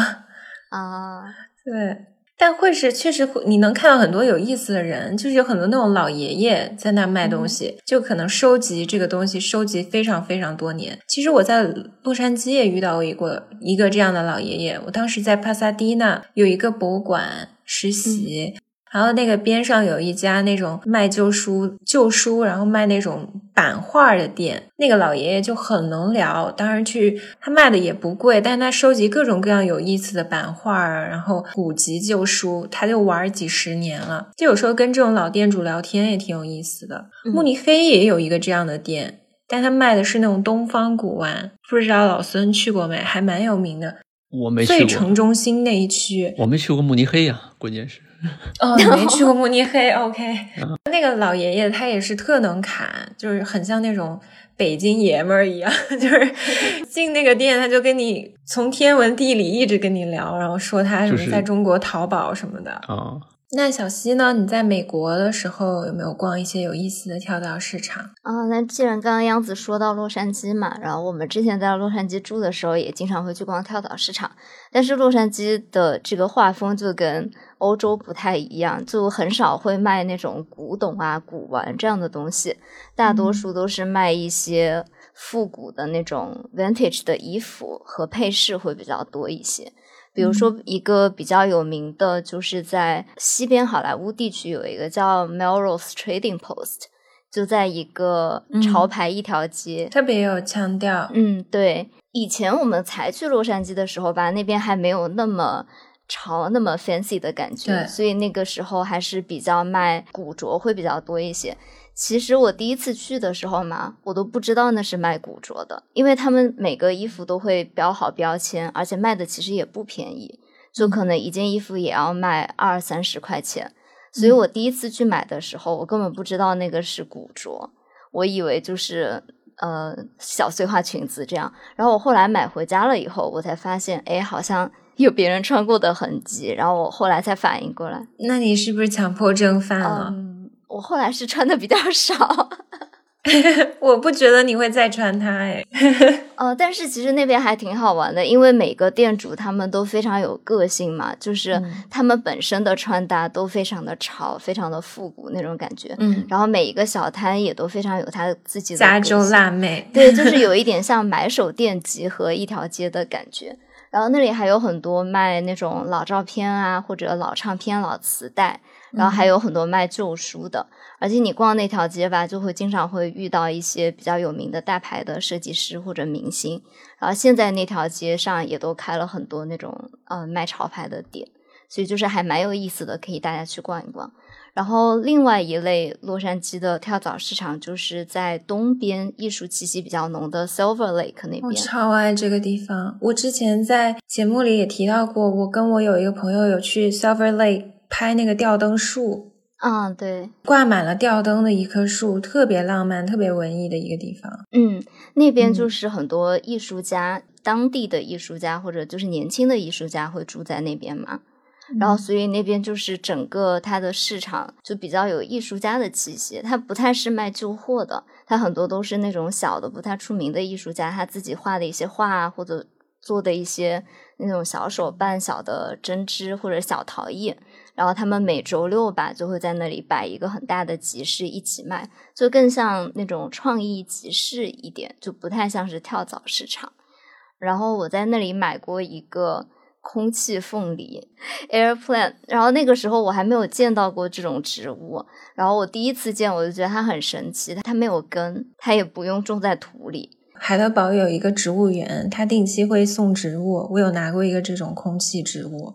啊，对，但会是确实会，你能看到很多有意思的人，就是有很多那种老爷爷在那卖东西，就可能收集这个东西，收集非常非常多年。其实我在洛杉矶也遇到过一个一个这样的老爷爷，我当时在帕萨迪纳有一个博物馆实习。然后那个边上有一家那种卖旧书、旧书，然后卖那种版画的店。那个老爷爷就很能聊，当然去他卖的也不贵，但是他收集各种各样有意思的版画啊，然后古籍旧书，他就玩几十年了。就有时候跟这种老店主聊天也挺有意思的。慕尼黑也有一个这样的店，但他卖的是那种东方古玩，不知道老孙去过没？还蛮有名的。我没去过。最城中心那一区，我没去过慕尼黑呀，关键是。哦，没去过慕尼黑？OK，那个老爷爷他也是特能侃，就是很像那种北京爷们儿一样，就是进那个店他就跟你从天文地理一直跟你聊，然后说他什么在中国淘宝什么的啊。那小西呢？你在美国的时候有没有逛一些有意思的跳蚤市场啊？那既然刚刚央子说到洛杉矶嘛，然后我们之前在洛杉矶住的时候也经常会去逛跳蚤市场，但是洛杉矶的这个画风就跟欧洲不太一样，就很少会卖那种古董啊、古玩这样的东西，大多数都是卖一些复古的那种 vintage 的衣服和配饰会比较多一些。比如说，一个比较有名的，就是在西边好莱坞地区有一个叫 Melrose Trading Post，就在一个潮牌一条街，特别有腔调。嗯，对。以前我们才去洛杉矶的时候吧，那边还没有那么潮、那么 fancy 的感觉，所以那个时候还是比较卖古着会比较多一些。其实我第一次去的时候嘛，我都不知道那是卖古着的，因为他们每个衣服都会标好标签，而且卖的其实也不便宜，就可能一件衣服也要卖二三十块钱。所以我第一次去买的时候，我根本不知道那个是古着，我以为就是呃小碎花裙子这样。然后我后来买回家了以后，我才发现，哎，好像 有别人穿过的痕迹。然后我后来才反应过来，那你是不是强迫症犯了？我后来是穿的比较少，我不觉得你会再穿它哎。呃，但是其实那边还挺好玩的，因为每个店主他们都非常有个性嘛，就是他们本身的穿搭都非常的潮，非常的复古那种感觉。嗯，然后每一个小摊也都非常有他自己的加州辣妹，对，就是有一点像买手店集合一条街的感觉。然后那里还有很多卖那种老照片啊，或者老唱片、老磁带。然后还有很多卖旧书的，而且你逛那条街吧，就会经常会遇到一些比较有名的大牌的设计师或者明星。然后现在那条街上也都开了很多那种呃卖潮牌的店，所以就是还蛮有意思的，可以大家去逛一逛。然后另外一类洛杉矶的跳蚤市场，就是在东边艺术气息比较浓的 Silver Lake 那边。我超爱这个地方，我之前在节目里也提到过，我跟我有一个朋友有去 Silver Lake。拍那个吊灯树，啊，对，挂满了吊灯的一棵树，特别浪漫、特别文艺的一个地方。嗯，那边就是很多艺术家，当地的艺术家或者就是年轻的艺术家会住在那边嘛。然后，所以那边就是整个它的市场就比较有艺术家的气息。它不太是卖旧货的，它很多都是那种小的、不太出名的艺术家他自己画的一些画或者做的一些那种小手办、小的针织或者小陶艺。然后他们每周六吧就会在那里摆一个很大的集市一起卖，就更像那种创意集市一点，就不太像是跳蚤市场。然后我在那里买过一个空气凤梨 （air plant），然后那个时候我还没有见到过这种植物，然后我第一次见我就觉得它很神奇，它没有根，它也不用种在土里。海德堡有一个植物园，它定期会送植物，我有拿过一个这种空气植物。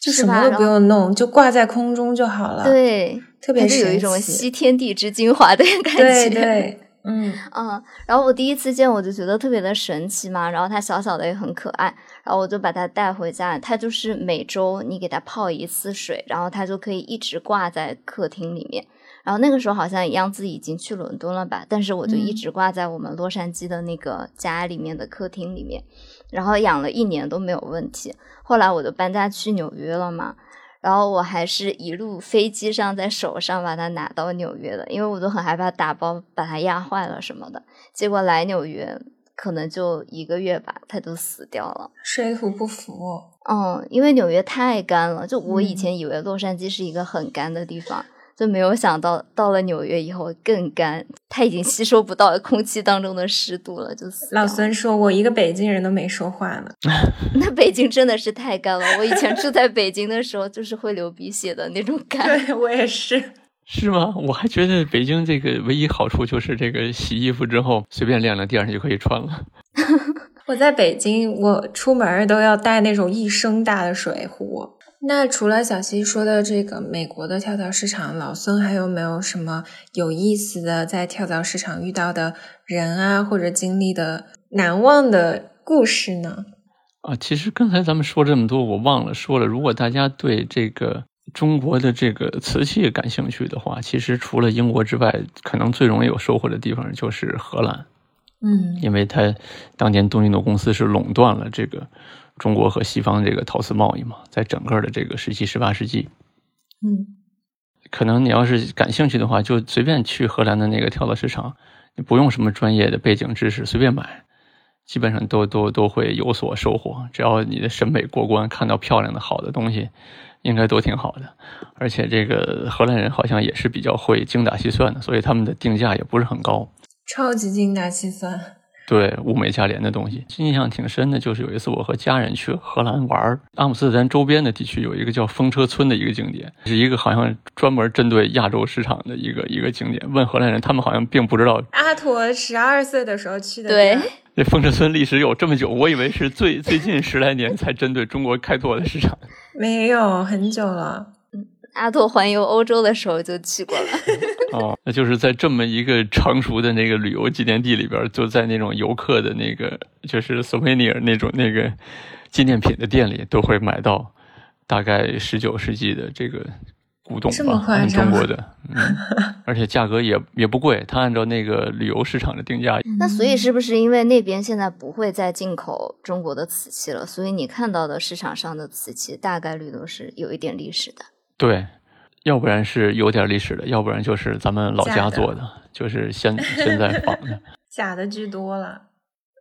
就什么都不用弄，就挂在空中就好了。对，特别是有一种吸天地之精华的 感觉。对对，嗯嗯。然后我第一次见，我就觉得特别的神奇嘛。然后它小小的也很可爱，然后我就把它带回家。它就是每周你给它泡一次水，然后它就可以一直挂在客厅里面。然后那个时候好像样子已经去伦敦了吧，但是我就一直挂在我们洛杉矶的那个家里面的客厅里面。然后养了一年都没有问题，后来我就搬家去纽约了嘛，然后我还是一路飞机上在手上把它拿到纽约的，因为我都很害怕打包把它压坏了什么的。结果来纽约可能就一个月吧，它就死掉了，水土不服。嗯，因为纽约太干了，就我以前以为洛杉矶是一个很干的地方。就没有想到，到了纽约以后更干，它已经吸收不到空气当中的湿度了，就死。老孙说：“我一个北京人都没说话呢。”那北京真的是太干了。我以前住在北京的时候，就是会流鼻血的那种 干。对我也是。是吗？我还觉得北京这个唯一好处就是这个洗衣服之后随便晾晾，第二天就可以穿了。我在北京，我出门都要带那种一升大的水壶。那除了小溪说的这个美国的跳蚤市场，老孙还有没有什么有意思的在跳蚤市场遇到的人啊，或者经历的难忘的故事呢？啊，其实刚才咱们说这么多，我忘了说了。如果大家对这个中国的这个瓷器感兴趣的话，其实除了英国之外，可能最容易有收获的地方就是荷兰。嗯，因为它当年东印度公司是垄断了这个中国和西方这个陶瓷贸易嘛，在整个的这个十七、十八世纪。嗯，可能你要是感兴趣的话，就随便去荷兰的那个跳蚤市场，你不用什么专业的背景知识，随便买，基本上都都都会有所收获。只要你的审美过关，看到漂亮的好的东西。应该都挺好的，而且这个荷兰人好像也是比较会精打细算的，所以他们的定价也不是很高，超级精打细算。对，物美价廉的东西。印象挺深的，就是有一次我和家人去荷兰玩，阿姆斯特丹周边的地区有一个叫风车村的一个景点，是一个好像专门针对亚洲市场的一个一个景点。问荷兰人，他们好像并不知道。阿陀十二岁的时候去的。对，这风车村历史有这么久，我以为是最最近十来年才针对中国开拓的市场。没有很久了，阿拓环游欧洲的时候就去过了。哦，那就是在这么一个成熟的那个旅游纪念地里边，就在那种游客的那个就是 souvenir 那种那个纪念品的店里，都会买到大概十九世纪的这个。古董吧，中国的，嗯，而且价格也也不贵，它按照那个旅游市场的定价。那所以是不是因为那边现在不会再进口中国的瓷器了？所以你看到的市场上的瓷器大概率都是有一点历史的。对，要不然是有点历史的，要不然就是咱们老家做的，就是现现在仿的，假的居多了。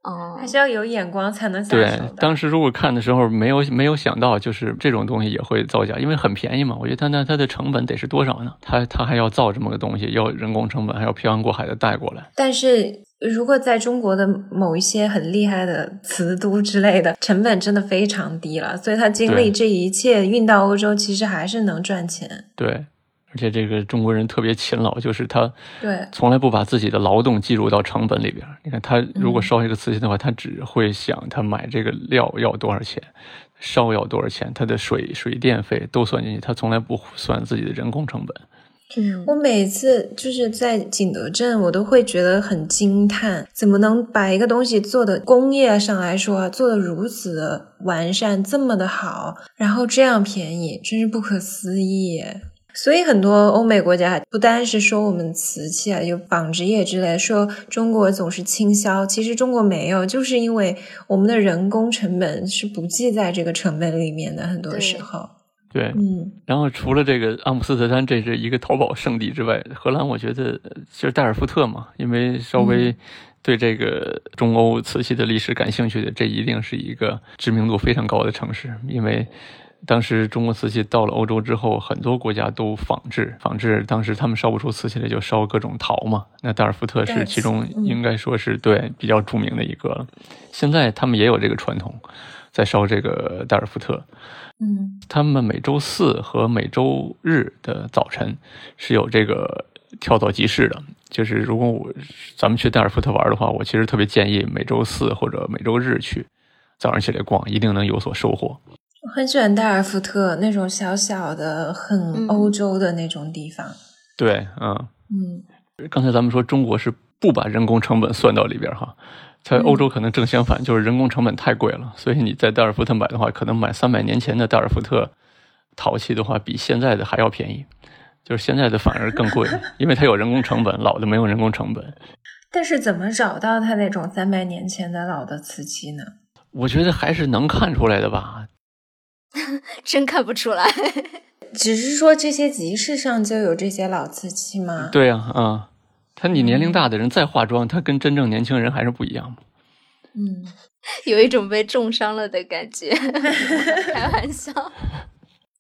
哦，还是要有眼光才能下手。对，当时如果看的时候没有没有想到，就是这种东西也会造假，因为很便宜嘛。我觉得它那它的成本得是多少呢？它它还要造这么个东西，要人工成本，还要漂洋过海的带过来。但是如果在中国的某一些很厉害的瓷都之类的，成本真的非常低了，所以他经历这一切运到欧洲，其实还是能赚钱。对。而且这个中国人特别勤劳，就是他对从来不把自己的劳动计入到成本里边。你看他如果烧一个瓷器的话，他只会想他买这个料要多少钱，烧要多少钱，他的水水电费都算进去，他从来不算自己的人工成本。嗯，我每次就是在景德镇，我都会觉得很惊叹，怎么能把一个东西做的工业上来说做的如此的完善，这么的好，然后这样便宜，真是不可思议。所以很多欧美国家不单是说我们瓷器啊，有纺织业之类，说中国总是倾销，其实中国没有，就是因为我们的人工成本是不计在这个成本里面的，很多时候。对，嗯。然后除了这个阿姆斯特丹，这是一个淘宝圣地之外，荷兰我觉得就是代尔夫特嘛，因为稍微对这个中欧瓷器的历史感兴趣的，这一定是一个知名度非常高的城市，因为。当时中国瓷器到了欧洲之后，很多国家都仿制，仿制。当时他们烧不出瓷器来，就烧各种陶嘛。那代尔夫特是其中应该说是对比较著名的一个了。现在他们也有这个传统，在烧这个代尔夫特。嗯，他们每周四和每周日的早晨是有这个跳蚤集市的。就是如果我咱们去代尔夫特玩的话，我其实特别建议每周四或者每周日去，早上起来逛，一定能有所收获。我很喜欢代尔夫特那种小小的、很欧洲的那种地方。对，嗯嗯。刚才咱们说中国是不把人工成本算到里边哈，在欧洲可能正相反，就是人工成本太贵了，所以你在代尔夫特买的话，可能买三百年前的代尔夫特陶器的话，比现在的还要便宜，就是现在的反而更贵，因为它有人工成本，老的没有人工成本。但是怎么找到它那种三百年前的老的瓷器呢？我觉得还是能看出来的吧。真看不出来，只是说这些集市上就有这些老瓷器吗？对呀，啊，他你年龄大的人再化妆，他跟真正年轻人还是不一样嗯，有一种被重伤了的感觉，开玩笑。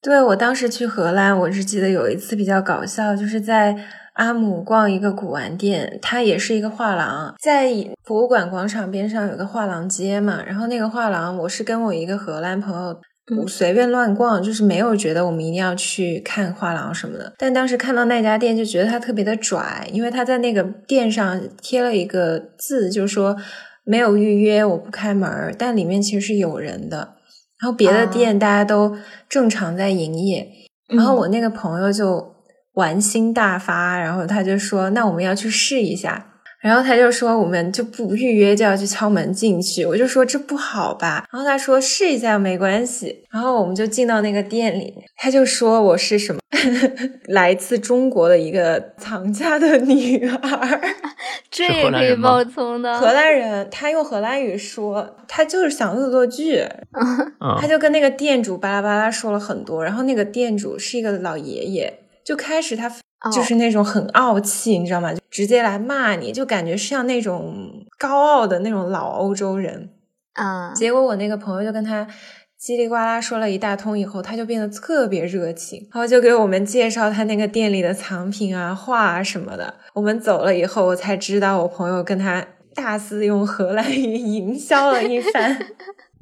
对我当时去荷兰，我是记得有一次比较搞笑，就是在阿姆逛一个古玩店，它也是一个画廊，在博物馆广场边上有个画廊街嘛，然后那个画廊，我是跟我一个荷兰朋友。随便乱逛，就是没有觉得我们一定要去看画廊什么的。但当时看到那家店，就觉得它特别的拽，因为他在那个店上贴了一个字，就说没有预约，我不开门。但里面其实是有人的。然后别的店大家都正常在营业。然后我那个朋友就玩心大发，然后他就说：“那我们要去试一下。”然后他就说我们就不预约就要去敲门进去，我就说这不好吧。然后他说试一下没关系。然后我们就进到那个店里，他就说我是什么 来自中国的一个藏家的女儿，这也可以冒充的荷兰人。他用荷兰语说，他就是想恶作剧，他就跟那个店主巴拉巴拉说了很多。然后那个店主是一个老爷爷，就开始他。就是那种很傲气，你知道吗？就直接来骂你，就感觉像那种高傲的那种老欧洲人啊。结果我那个朋友就跟他叽里呱啦说了一大通以后，他就变得特别热情，然后就给我们介绍他那个店里的藏品啊、画啊什么的。我们走了以后，我才知道我朋友跟他大肆用荷兰语 营销了一番。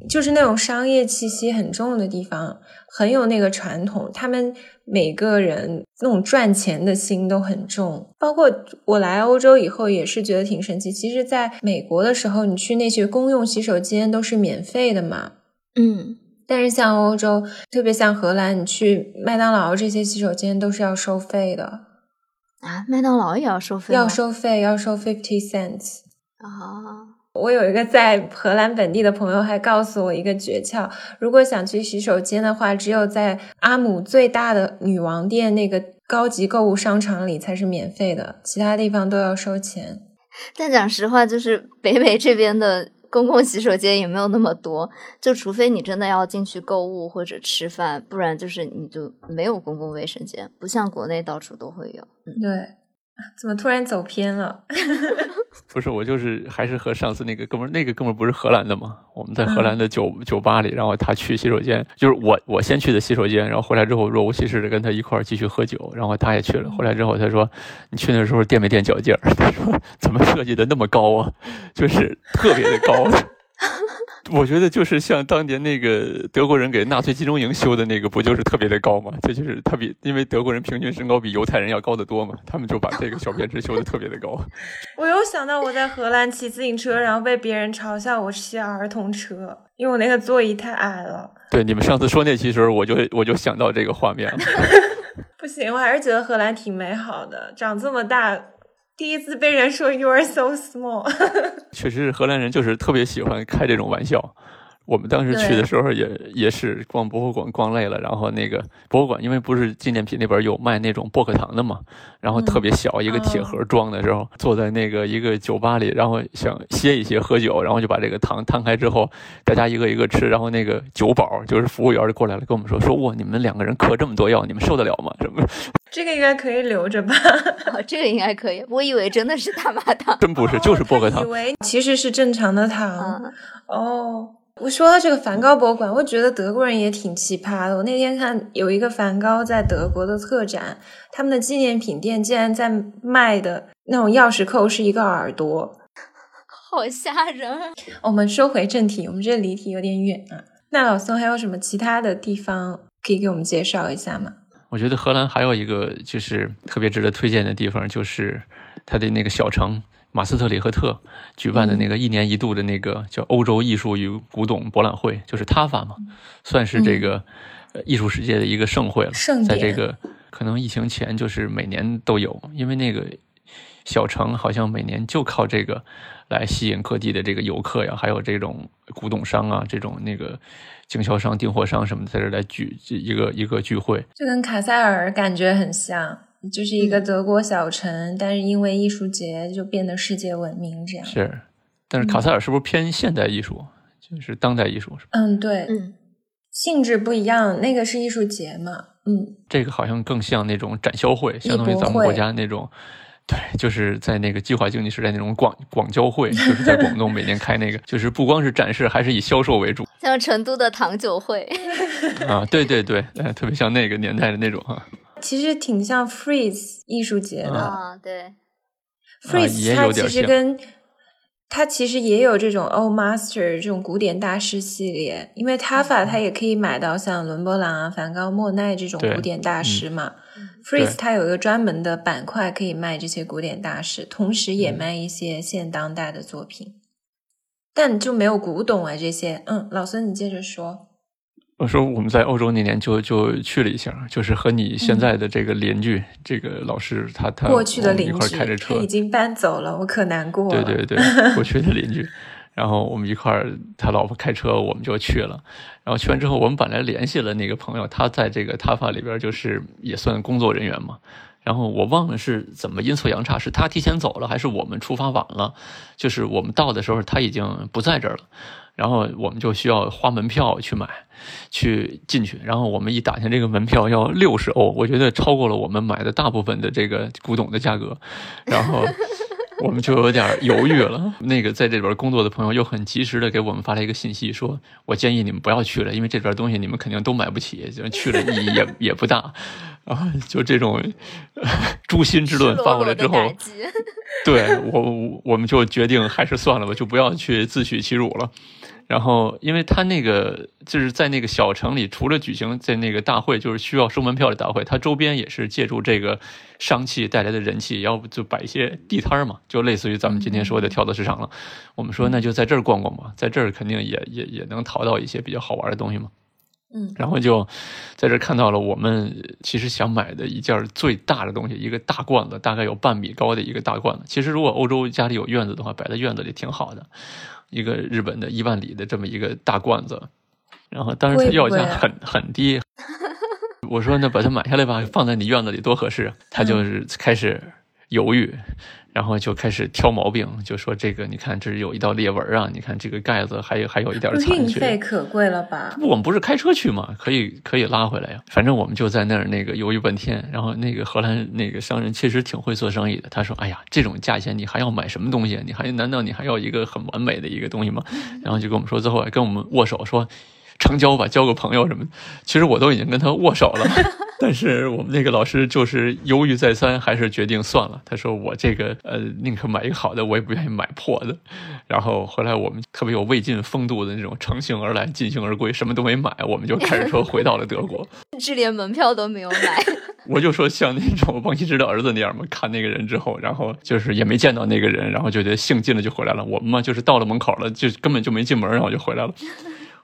就是那种商业气息很重的地方，很有那个传统。他们每个人那种赚钱的心都很重。包括我来欧洲以后，也是觉得挺神奇。其实，在美国的时候，你去那些公用洗手间都是免费的嘛。嗯，但是像欧洲，特别像荷兰，你去麦当劳这些洗手间都是要收费的。啊，麦当劳也要收费？要收费，要收 fifty cents。啊。我有一个在荷兰本地的朋友，还告诉我一个诀窍：如果想去洗手间的话，只有在阿姆最大的女王店那个高级购物商场里才是免费的，其他地方都要收钱。但讲实话，就是北美这边的公共洗手间也没有那么多，就除非你真的要进去购物或者吃饭，不然就是你就没有公共卫生间，不像国内到处都会有。嗯，对。怎么突然走偏了？不是我，就是还是和上次那个哥们儿，那个哥们儿不是荷兰的吗？我们在荷兰的酒酒吧里，然后他去洗手间，就是我我先去的洗手间，然后回来之后若无其事的跟他一块儿继续喝酒，然后他也去了。回来之后他说：“你去那时候垫没垫脚尖儿？”他说：“怎么设计的那么高啊？就是特别的高。”我觉得就是像当年那个德国人给纳粹集中营修的那个，不就是特别的高吗？这就是他比因为德国人平均身高比犹太人要高得多嘛，他们就把这个小便池修的特别的高。我又想到我在荷兰骑自行车，然后被别人嘲笑我骑儿童车，因为我那个座椅太矮了。对，你们上次说那期时候，我就我就想到这个画面了。不行，我还是觉得荷兰挺美好的，长这么大。第一次被人说 “you are so small”，确实是荷兰人就是特别喜欢开这种玩笑。我们当时去的时候也也是逛博物馆逛累了，然后那个博物馆因为不是纪念品那边有卖那种薄荷糖的嘛，然后特别小一个铁盒装的时候，坐在那个一个酒吧里，然后想歇一歇喝酒，然后就把这个糖摊开之后，大家一个一个吃，然后那个酒保就是服务员就过来了跟我们说说哇你们两个人嗑这么多药，你们受得了吗？什么？这个应该可以留着吧？哦，这个应该可以。我以为真的是大麻糖，真不是，就是薄荷糖。以为其实是正常的糖哦。我说到这个梵高博物馆，我觉得德国人也挺奇葩的。我那天看有一个梵高在德国的特展，他们的纪念品店竟然在卖的那种钥匙扣是一个耳朵，好吓人。我们说回正题，我们这离题有点远啊。那老宋还有什么其他的地方可以给我们介绍一下吗？我觉得荷兰还有一个就是特别值得推荐的地方，就是它的那个小城。马斯特里赫特举办的那个一年一度的那个叫欧洲艺术与古董博览会，就是他法嘛，算是这个艺术世界的一个盛会了。在这个可能疫情前，就是每年都有，因为那个小城好像每年就靠这个来吸引各地的这个游客呀，还有这种古董商啊，这种那个经销商、订货商什么的在这来聚一个一个聚会，就跟卡塞尔感觉很像。就是一个德国小城，但是因为艺术节就变得世界闻名，这样是。但是卡塞尔是不是偏现代艺术？就是当代艺术是嗯，对，嗯，性质不一样。那个是艺术节嘛，嗯，这个好像更像那种展销会，相当于咱们国家那种。对，就是在那个计划经济时代那种广广交会，就是在广东每年开那个，就是不光是展示，还是以销售为主。像成都的糖酒会 啊，对对对，特别像那个年代的那种哈。其实挺像 Freeze 艺术节的啊，对，Freeze 它其实跟它其实也有这种 Old Master 这种古典大师系列，因为 Tafa 它也可以买到像伦勃朗啊、梵高、莫奈这种古典大师嘛。Freeze 它有一个专门的板块可以卖这些古典大师，同时也卖一些现当代的作品，但就没有古董啊这些。嗯，老孙你接着说。我说我们在欧洲那年就就去了一下，就是和你现在的这个邻居，这个老师他他过去的邻居开着车已经搬走了，我可难过了。对对对，过去的邻居，然后我们一块儿，他老婆开车，我们就去了。然后去完之后，我们本来联系了那个朋友，他在这个塔法里边就是也算工作人员嘛。然后我忘了是怎么阴错阳差，是他提前走了，还是我们出发晚了？就是我们到的时候他已经不在这儿了。然后我们就需要花门票去买，去进去。然后我们一打听，这个门票要六十欧，我觉得超过了我们买的大部分的这个古董的价格。然后 我们就有点犹豫了。那个在这边工作的朋友又很及时的给我们发了一个信息，说我建议你们不要去了，因为这边东西你们肯定都买不起，就去了意义也也不大。啊，就这种 诛心之论发过来之后，对我我们就决定还是算了吧，就不要去自取其辱了。然后，因为他那个就是在那个小城里，除了举行在那个大会，就是需要收门票的大会，他周边也是借助这个商气带来的人气，要不就摆一些地摊儿嘛，就类似于咱们今天说的跳蚤市场了。我们说那就在这儿逛逛吧，在这儿肯定也也也能淘到一些比较好玩的东西嘛。嗯，然后就在这看到了我们其实想买的一件最大的东西，一个大罐子，大概有半米高的一个大罐子。其实如果欧洲家里有院子的话，摆在院子里挺好的。一个日本的一万里的这么一个大罐子，然后当时它要价很很低。我说那把它买下来吧，放在你院子里多合适。他就是开始犹豫。然后就开始挑毛病，就说这个，你看这有一道裂纹啊，你看这个盖子还有还有一点残缺。运费可贵了吧？我们不是开车去吗？可以可以拉回来呀。反正我们就在那儿那个犹豫半天。然后那个荷兰那个商人其实挺会做生意的，他说：“哎呀，这种价钱你还要买什么东西？你还难道你还要一个很完美的一个东西吗？”然后就跟我们说，最后还跟我们握手说。成交吧，交个朋友什么？其实我都已经跟他握手了，但是我们那个老师就是犹豫再三，还是决定算了。他说：“我这个呃，宁可买一个好的，我也不愿意买破的。”然后后来我们特别有魏晋风度的那种乘兴而来，尽兴而归，什么都没买，我们就开着车回到了德国，甚至连门票都没有买。我就说像那种王羲之的儿子那样嘛，看那个人之后，然后就是也没见到那个人，然后就觉得兴尽了就回来了。我们嘛，就是到了门口了，就根本就没进门，然后就回来了。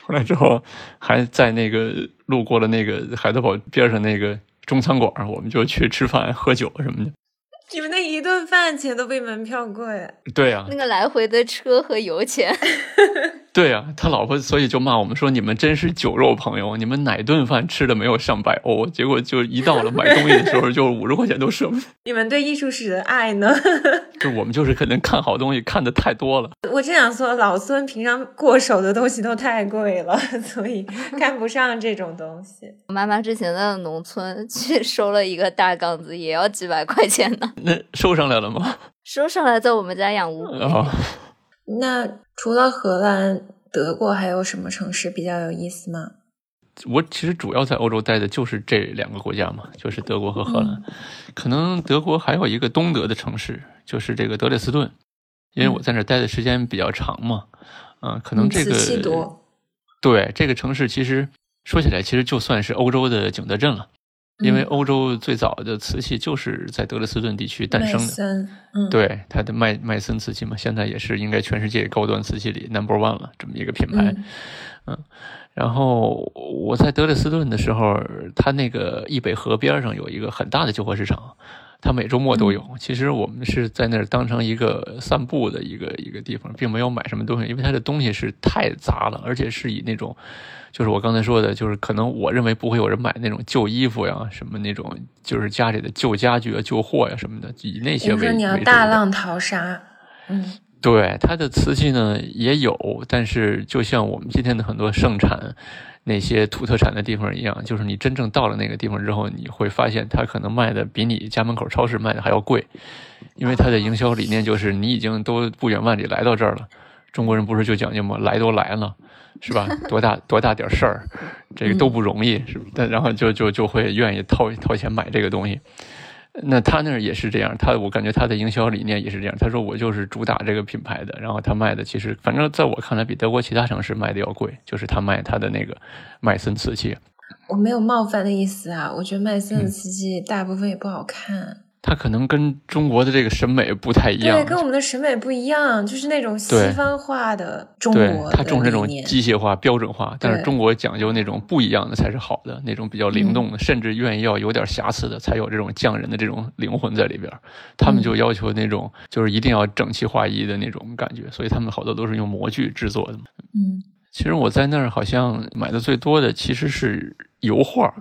回来之后，还在那个路过了那个海德堡边上那个中餐馆，我们就去吃饭喝酒什么的。你们那一顿饭钱都比门票贵。对呀，那个来回的车和油钱。对呀，他老婆所以就骂我们说：“你们真是酒肉朋友，你们哪顿饭吃的没有上百欧？结果就一到了买东西的时候，就五十块钱都舍不得。”你们对艺术史的爱呢？就我们就是可能看好东西看的太多了。我这样说，老孙平常过手的东西都太贵了，所以看不上这种东西。我妈妈之前在农村去收了一个大缸子，也要几百块钱呢。那收上来了吗？收上来，在我们家养乌龟。那除了荷兰、德国，还有什么城市比较有意思吗？我其实主要在欧洲待的就是这两个国家嘛，就是德国和荷兰。可能德国还有一个东德的城市，就是这个德累斯顿，因为我在那待的时间比较长嘛。嗯，可能这个对这个城市，其实说起来，其实就算是欧洲的景德镇了。因为欧洲最早的瓷器就是在德累斯顿地区诞生的，对它的麦麦森瓷器嘛，现在也是应该全世界高端瓷器里 number one 了，这么一个品牌。嗯，然后我在德累斯顿的时候，它那个易北河边上有一个很大的旧货市场，它每周末都有。其实我们是在那儿当成一个散步的一个一个地方，并没有买什么东西，因为它的东西是太杂了，而且是以那种。就是我刚才说的，就是可能我认为不会有人买那种旧衣服呀，什么那种就是家里的旧家具啊、旧货呀什么的，以那些为为你要大浪淘沙，嗯，对，它的瓷器呢也有，但是就像我们今天的很多盛产那些土特产的地方一样，就是你真正到了那个地方之后，你会发现它可能卖的比你家门口超市卖的还要贵，因为它的营销理念就是你已经都不远万里来到这儿了，中国人不是就讲究吗？来都来了。是吧？多大多大点事儿，这个都不容易，是不？但然后就就就会愿意掏掏钱买这个东西。那他那儿也是这样，他我感觉他的营销理念也是这样。他说我就是主打这个品牌的，然后他卖的其实反正在我看来比德国其他城市卖的要贵，就是他卖他的那个麦森瓷器。我没有冒犯的意思啊，我觉得麦森的瓷器大部分也不好看。它可能跟中国的这个审美不太一样，对，跟我们的审美不一样，就是那种西方化的中国，它重视那种机械化、标准化，但是中国讲究那种不一样的才是好的，那种比较灵动的，甚至愿意要有点瑕疵的，才有这种匠人的这种灵魂在里边。他们就要求那种就是一定要整齐划一的那种感觉，所以他们好多都是用模具制作的。嗯，其实我在那儿好像买的最多的其实是油画。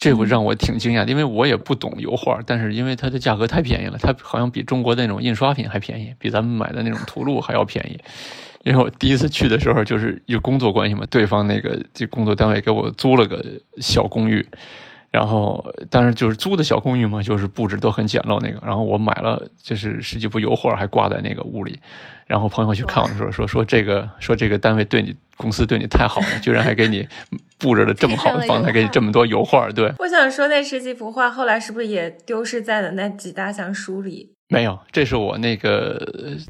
这会让我挺惊讶，因为我也不懂油画，但是因为它的价格太便宜了，它好像比中国的那种印刷品还便宜，比咱们买的那种图录还要便宜。因为我第一次去的时候就是有工作关系嘛，对方那个这工作单位给我租了个小公寓。然后，但是就是租的小公寓嘛，就是布置都很简陋那个。然后我买了，就是十几幅油画，还挂在那个屋里。然后朋友去看我的时候说说这个说这个单位对你公司对你太好了，居然还给你布置了这么好的房子，还给你这么多油画。对，我想说那十几幅画后来是不是也丢失在了那几大箱书里？没有，这是我那个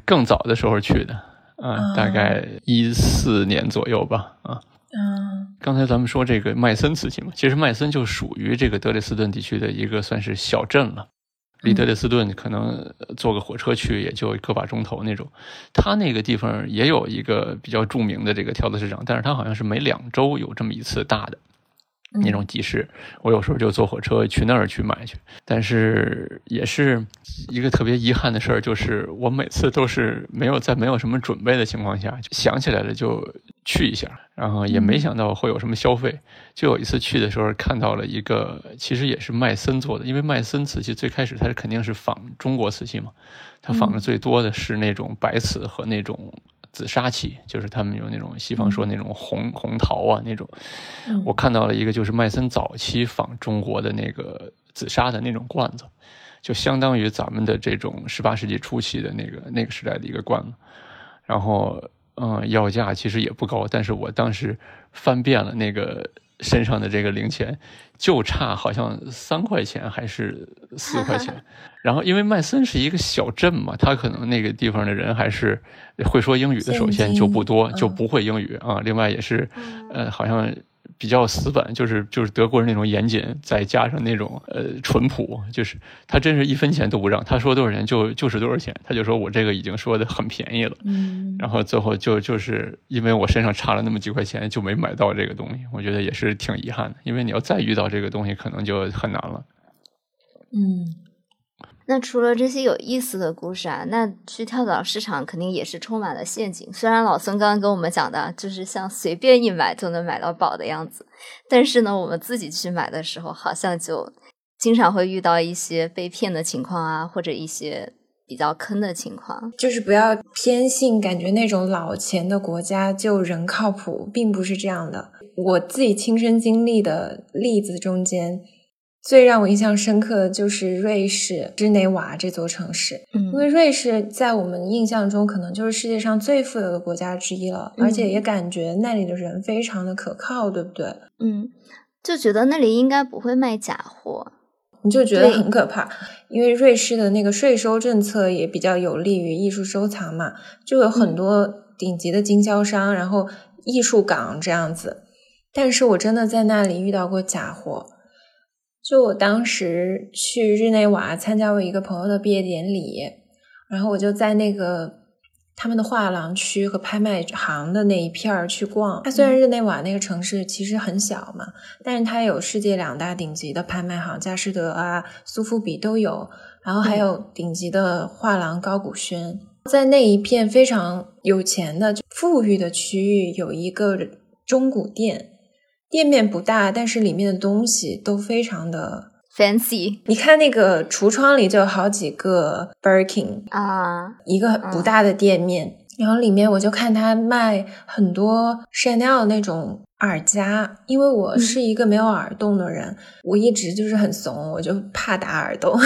更早的时候去的，啊，大概一四年左右吧，啊。嗯，刚才咱们说这个麦森瓷器嘛，其实麦森就属于这个德累斯顿地区的一个算是小镇了，离德累斯顿可能坐个火车去也就个把钟头那种。他那个地方也有一个比较著名的这个跳蚤市场，但是他好像是每两周有这么一次大的。那种集市，我有时候就坐火车去那儿去买去，但是也是一个特别遗憾的事儿，就是我每次都是没有在没有什么准备的情况下，想起来了就去一下，然后也没想到会有什么消费。就有一次去的时候看到了一个，其实也是麦森做的，因为麦森瓷器最开始它是肯定是仿中国瓷器嘛，它仿的最多的是那种白瓷和那种。紫砂器就是他们有那种西方说那种红红陶啊那种，我看到了一个就是麦森早期仿中国的那个紫砂的那种罐子，就相当于咱们的这种十八世纪初期的那个那个时代的一个罐子，然后嗯要价其实也不高，但是我当时翻遍了那个身上的这个零钱。就差好像三块钱还是四块钱，然后因为麦森是一个小镇嘛，他可能那个地方的人还是会说英语的，首先就不多，就不会英语啊。另外也是，呃，好像。比较死板，就是就是德国人那种严谨，再加上那种呃淳朴，就是他真是一分钱都不让，他说多少钱就就是多少钱，他就说我这个已经说的很便宜了，嗯，然后最后就就是因为我身上差了那么几块钱，就没买到这个东西，我觉得也是挺遗憾的，因为你要再遇到这个东西，可能就很难了，嗯。那除了这些有意思的故事啊，那去跳蚤市场肯定也是充满了陷阱。虽然老孙刚刚跟我们讲的，就是像随便一买就能买到宝的样子，但是呢，我们自己去买的时候，好像就经常会遇到一些被骗的情况啊，或者一些比较坑的情况。就是不要偏信，感觉那种老钱的国家就人靠谱，并不是这样的。我自己亲身经历的例子中间。最让我印象深刻的就是瑞士日内瓦这座城市，因为瑞士在我们印象中可能就是世界上最富有的国家之一了，而且也感觉那里的人非常的可靠，对不对？嗯，就觉得那里应该不会卖假货，你就觉得很可怕，因为瑞士的那个税收政策也比较有利于艺术收藏嘛，就有很多顶级的经销商，然后艺术港这样子。但是我真的在那里遇到过假货。就我当时去日内瓦参加我一个朋友的毕业典礼，然后我就在那个他们的画廊区和拍卖行的那一片儿去逛。它虽然日内瓦那个城市其实很小嘛，但是它有世界两大顶级的拍卖行，佳士得啊、苏富比都有，然后还有顶级的画廊高古轩。在那一片非常有钱的富裕的区域，有一个中古店。店面不大，但是里面的东西都非常的 fancy。你看那个橱窗里就有好几个 Birkin 啊，一个不大的店面，然后里面我就看他卖很多 Chanel 那种耳夹，因为我是一个没有耳洞的人，我一直就是很怂，我就怕打耳洞，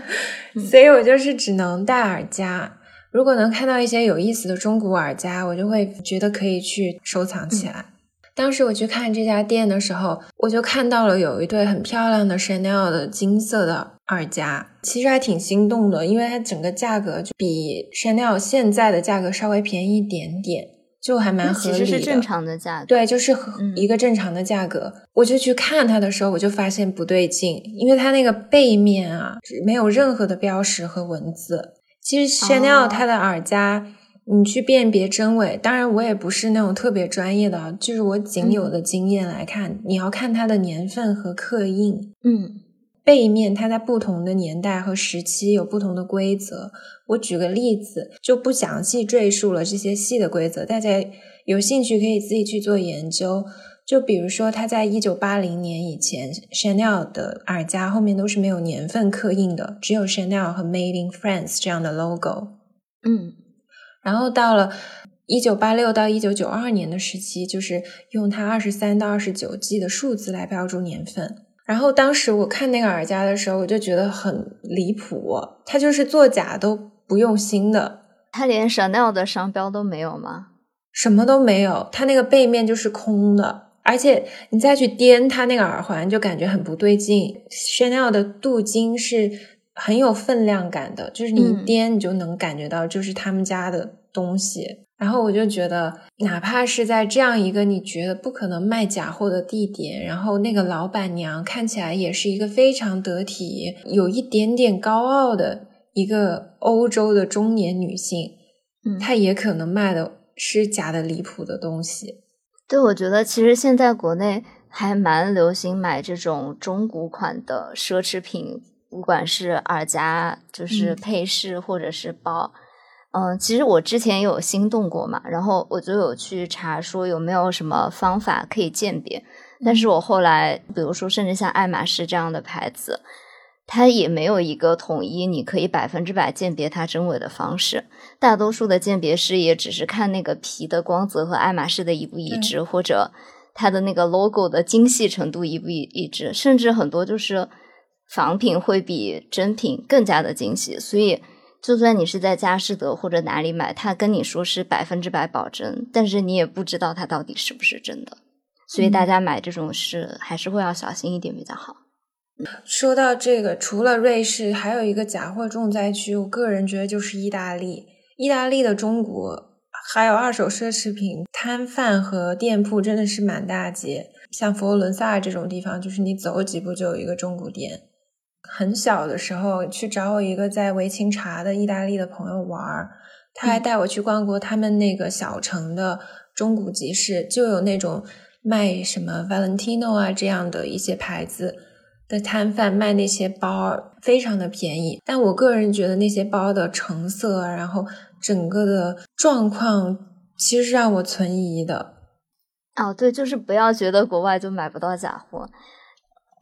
所以我就是只能戴耳夹。如果能看到一些有意思的中古耳夹，我就会觉得可以去收藏起来。当时我去看这家店的时候，我就看到了有一对很漂亮的 Chanel 的金色的耳夹，其实还挺心动的，因为它整个价格就比 Chanel 现在的价格稍微便宜一点点。就还蛮合理的。其实是正常的价格。对，就是一个正常的价格。我就去看它的时候，我就发现不对劲，因为它那个背面啊没有任何的标识和文字。其实 Chanel 它的耳夹，你去辨别真伪，当然我也不是那种特别专业的，就是我仅有的经验来看，你要看它的年份和刻印。嗯。背面它在不同的年代和时期有不同的规则。我举个例子，就不详细赘述了这些细的规则，大家有兴趣可以自己去做研究。就比如说，它在一九八零年以前，Chanel 的耳夹后面都是没有年份刻印的，只有 Chanel 和 Made in France 这样的 logo。嗯，然后到了一九八六到一九九二年的时期，就是用它二十三到二十九 G 的数字来标注年份。然后当时我看那个耳夹的时候，我就觉得很离谱，它就是作假都不用心的，它连 Chanel 的商标都没有吗？什么都没有，它那个背面就是空的，而且你再去掂它那个耳环，就感觉很不对劲。Chanel 的镀金是很有分量感的，就是你一掂你就能感觉到，就是他们家的东西。然后我就觉得，哪怕是在这样一个你觉得不可能卖假货的地点，然后那个老板娘看起来也是一个非常得体、有一点点高傲的一个欧洲的中年女性，嗯，她也可能卖的是假的离谱的东西。对，我觉得其实现在国内还蛮流行买这种中古款的奢侈品，不管是耳夹、就是配饰或者是包。嗯，其实我之前有心动过嘛，然后我就有去查说有没有什么方法可以鉴别，但是我后来，比如说甚至像爱马仕这样的牌子，它也没有一个统一你可以百分之百鉴别它真伪的方式。大多数的鉴别师也只是看那个皮的光泽和爱马仕的一不一致，或者它的那个 logo 的精细程度一不一一致，甚至很多就是仿品会比真品更加的精细，所以。就算你是在佳士得或者哪里买，他跟你说是百分之百保真，但是你也不知道它到底是不是真的，所以大家买这种是还是会要小心一点比较好。说到这个，除了瑞士，还有一个假货重灾区，我个人觉得就是意大利。意大利的中古还有二手奢侈品摊贩和店铺真的是满大街，像佛罗伦萨这种地方，就是你走几步就有一个中古店。很小的时候去找我一个在维琴察的意大利的朋友玩，他还带我去逛过他们那个小城的中古集市，就有那种卖什么 Valentino 啊这样的一些牌子的摊贩卖那些包，非常的便宜。但我个人觉得那些包的成色，然后整个的状况，其实是让我存疑的。哦，对，就是不要觉得国外就买不到假货。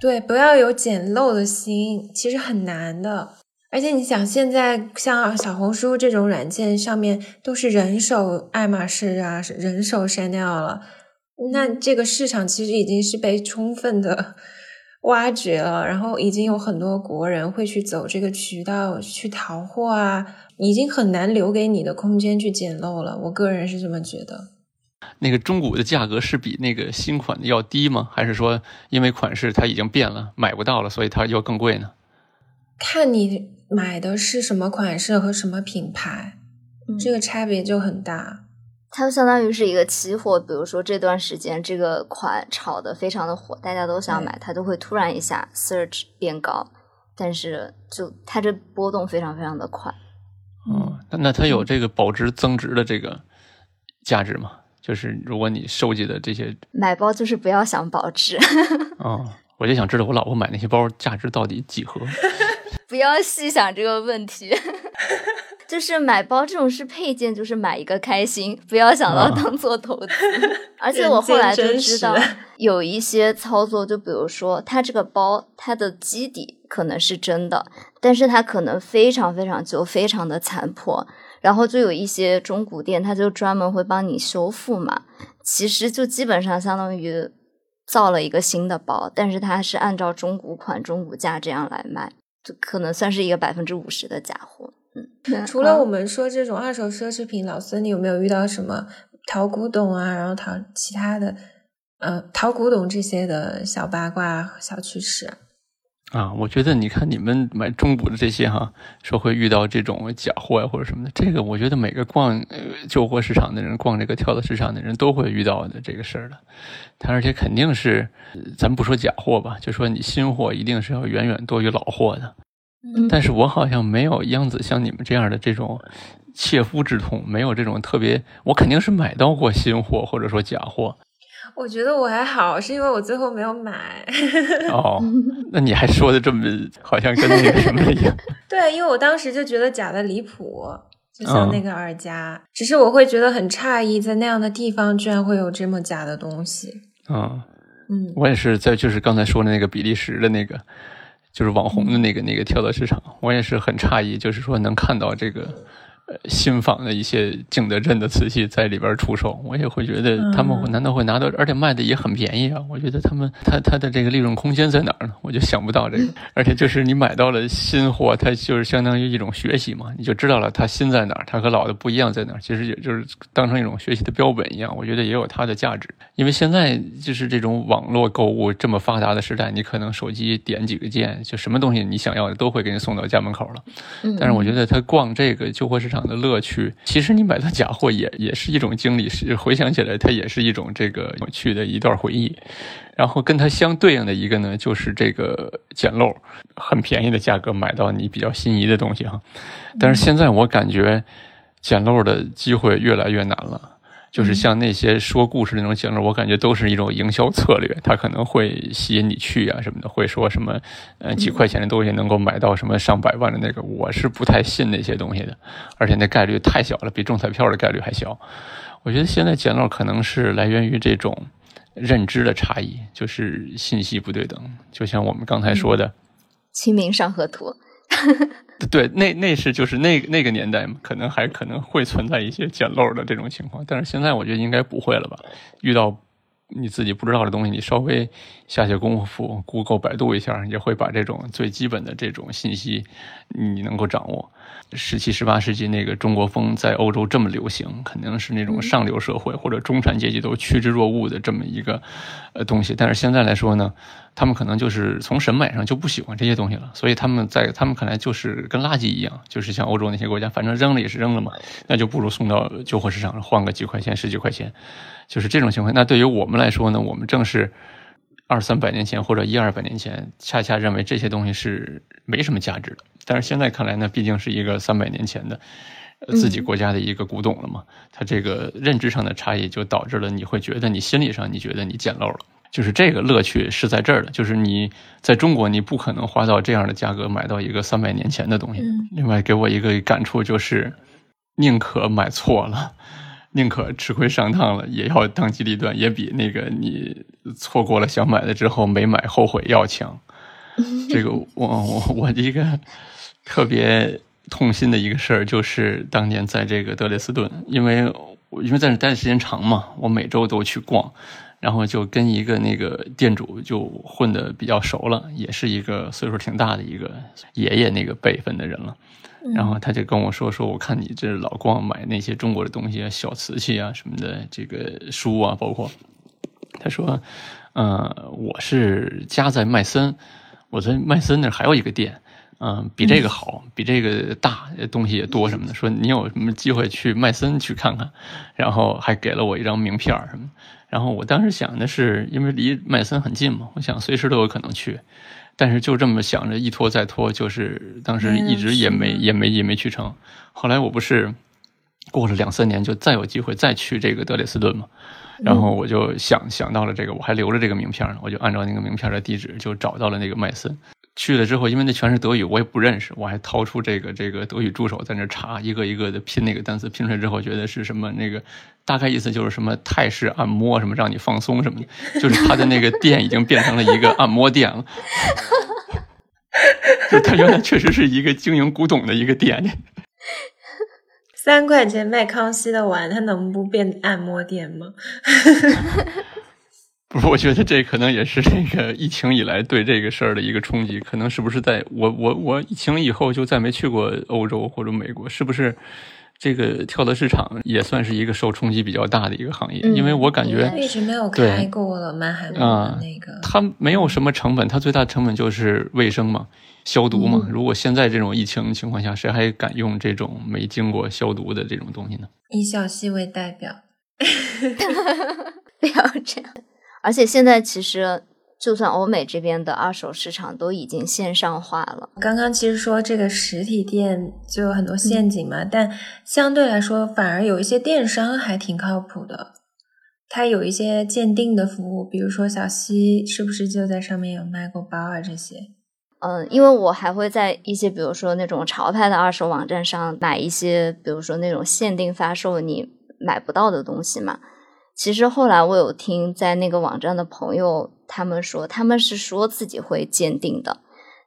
对，不要有捡漏的心，其实很难的。而且你想，现在像小红书这种软件上面都是人手爱马仕啊，人手 Chanel 了，那这个市场其实已经是被充分的 挖掘了。然后已经有很多国人会去走这个渠道去淘货啊，已经很难留给你的空间去捡漏了。我个人是这么觉得。那个中古的价格是比那个新款的要低吗？还是说因为款式它已经变了，买不到了，所以它要更贵呢？看你买的是什么款式和什么品牌，这个差别就很大。它相当于是一个期货，比如说这段时间这个款炒的非常的火，大家都想买，它就会突然一下 surge 变高，但是就它这波动非常非常的快。嗯，那它有这个保值增值的这个价值吗？就是如果你收集的这些买包，就是不要想保值。哦，我就想知道我老婆买那些包价值到底几何？不要细想这个问题。就是买包这种是配件，就是买一个开心，不要想到当做投资。而且我后来就知道有一些操作，就比如说它这个包，它的基底可能是真的，但是它可能非常非常旧，非常的残破。然后就有一些中古店，他就专门会帮你修复嘛。其实就基本上相当于造了一个新的包，但是它是按照中古款、中古价这样来卖，就可能算是一个百分之五十的假货。嗯，除了我们说这种二手奢侈品，老孙，你有没有遇到什么淘古董啊，然后淘其他的，呃，淘古董这些的小八卦、小趣事？啊，我觉得你看你们买中古的这些哈，说会遇到这种假货呀或者什么的，这个我觉得每个逛呃旧货市场的人，逛这个跳蚤市场的人都会遇到的这个事儿的。他而且肯定是，咱不说假货吧，就说你新货一定是要远远多于老货的。嗯但是我好像没有央子像你们这样的这种切肤之痛，没有这种特别，我肯定是买到过新货或者说假货。我觉得我还好，是因为我最后没有买。哦，那你还说的这么好像跟那个什么一样？对，因为我当时就觉得假的离谱，就像嗯那个耳夹，只是我会觉得很诧异，在那样的地方居然会有这么假的东西。嗯。嗯，我也是在就是刚才说的那个比利时的那个，就是网红的那个那个跳蚤市场，我也是很诧异，就是说能看到这个呃新仿的一些景德镇的瓷器在里边出售，我也会觉得他们难道会拿到，而且卖的也很便宜啊？我觉得他们他他的这个利润空间在哪儿呢？我就想不到这个，而且就是你买到了新货，它就是相当于一种学习嘛，你就知道了它新在哪儿，它和老的不一样在哪儿，其实也就是当成一种学习的标本一样，我觉得也有它的价值。因为现在就是这种网络购物这么发达的时代，你可能手机点几个键，就什么东西你想要的都会给你送到家门口了。嗯但是我觉得他逛这个旧货市场的乐趣，其实你买到假货也也是一种经历，是回想起来它也是一种这个有趣的一段回忆。然后跟它相对应的一个呢，就是这个捡漏，很便宜的价格买到你比较心仪的东西哈。但是现在我感觉捡漏的机会越来越难了。就是像那些说故事那种捡漏，我感觉都是一种营销策略，他可能会吸引你去啊什么的，会说什么呃几块钱的东西能够买到什么上百万的那个，我是不太信那些东西的，而且那概率太小了，比中彩票的概率还小。我觉得现在捡漏可能是来源于这种认知的差异，就是信息不对等，就像我们刚才说的。《清明上河图》对，那那是就是那那个年代嘛，可能还可能会存在一些捡漏的这种情况，但是现在我觉得应该不会了吧？遇到你自己不知道的东西，你稍微下些功夫，Google、百度一下，也会把这种最基本的这种信息你能够掌握。十七、十八世纪那个中国风在欧洲这么流行，肯定是那种上流社会或者中产阶级都趋之若鹜的这么一个呃东西。但是现在来说呢，他们可能就是从审美上就不喜欢这些东西了，所以他们在他们看来就是跟垃圾一样，就是像欧洲那些国家，反正扔了也是扔了嘛，那就不如送到旧货市场上换个几块钱、十几块钱，就是这种情况。那对于我们来说呢，我们正是二三百年前或者一二百年前，恰恰认为这些东西是没什么价值的。但是现在看来呢，毕竟是一个三百年前的呃自己国家的一个古董了嘛，它这个认知上的差异就导致了你会觉得你心理上你觉得你捡漏了。就是这个乐趣是在这儿的，就是你在中国你不可能花到这样的价格买到一个三百年前的东西。嗯另外给我一个感触就是，宁可买错了，宁可吃亏上当了，也要当机立断，也比那个你错过了想买的之后没买后悔要强。这个我我我一个特别痛心的一个事儿，就是当年在这个德累斯顿，因为我因为在那待的时间长嘛，我每周都去逛，然后就跟一个那个店主就混得比较熟了，也是一个岁数挺大的一个爷爷那个辈分的人了。然后他就跟我说：“说我看你这老光买那些中国的东西啊，小瓷器啊什么的，这个书啊，包括他说，呃，我是家在麦森，我在麦森那儿还有一个店，嗯、比这个好，比这个大，东西也多什么的。说你有什么机会去麦森去看看，然后还给了我一张名片儿什么的。然后我当时想的是，因为离麦森很近嘛，我想随时都有可能去。但是就这么想着，一拖再拖，就是当时一直也没也没也没去成。后来我不是过了两三年，就再有机会再去这个德累斯顿嘛，然后我就想想到了这个，我还留着这个名片呢，我就按照那个名片的地址就找到了那个麦森。去了之后，因为那全是德语，我也不认识，我还掏出这个这个德语助手在那查，一个一个的拼那个单词，拼出来之后觉得是什么那个大概意思就是什么泰式按摩什么让你放松什么的，就是他的那个店已经变成了一个按摩店了。就他原来确实是一个经营古董的一个店，三块钱卖康熙的碗，它能不变按摩店吗？不是，我觉得这可能也是这个疫情以来对这个事儿的一个冲击。可能是不是在我我我疫情以后就再没去过欧洲或者美国，是不是这个跳蚤市场也算是一个受冲击比较大的一个行业，因为我感觉一直没有开过了，曼海姆的那个，它没有什么成本，它最大的成本就是卫生嘛，消毒嘛。如果现在这种疫情情况下，谁还敢用这种没经过消毒的这种东西呢？以小西为代表，不要这样。而且现在其实。就算欧美这边的二手市场都已经线上化了，刚刚其实说这个实体店就有很多陷阱嘛，但相对来说反而有一些电商还挺靠谱的，它有一些鉴定的服务，比如说小西是不是就在上面有卖过包啊这些？嗯，因为我还会在一些比如说那种潮牌的二手网站上买一些，比如说那种限定发售你买不到的东西嘛。其实后来我有听在那个网站的朋友。他们说他们是说自己会鉴定的，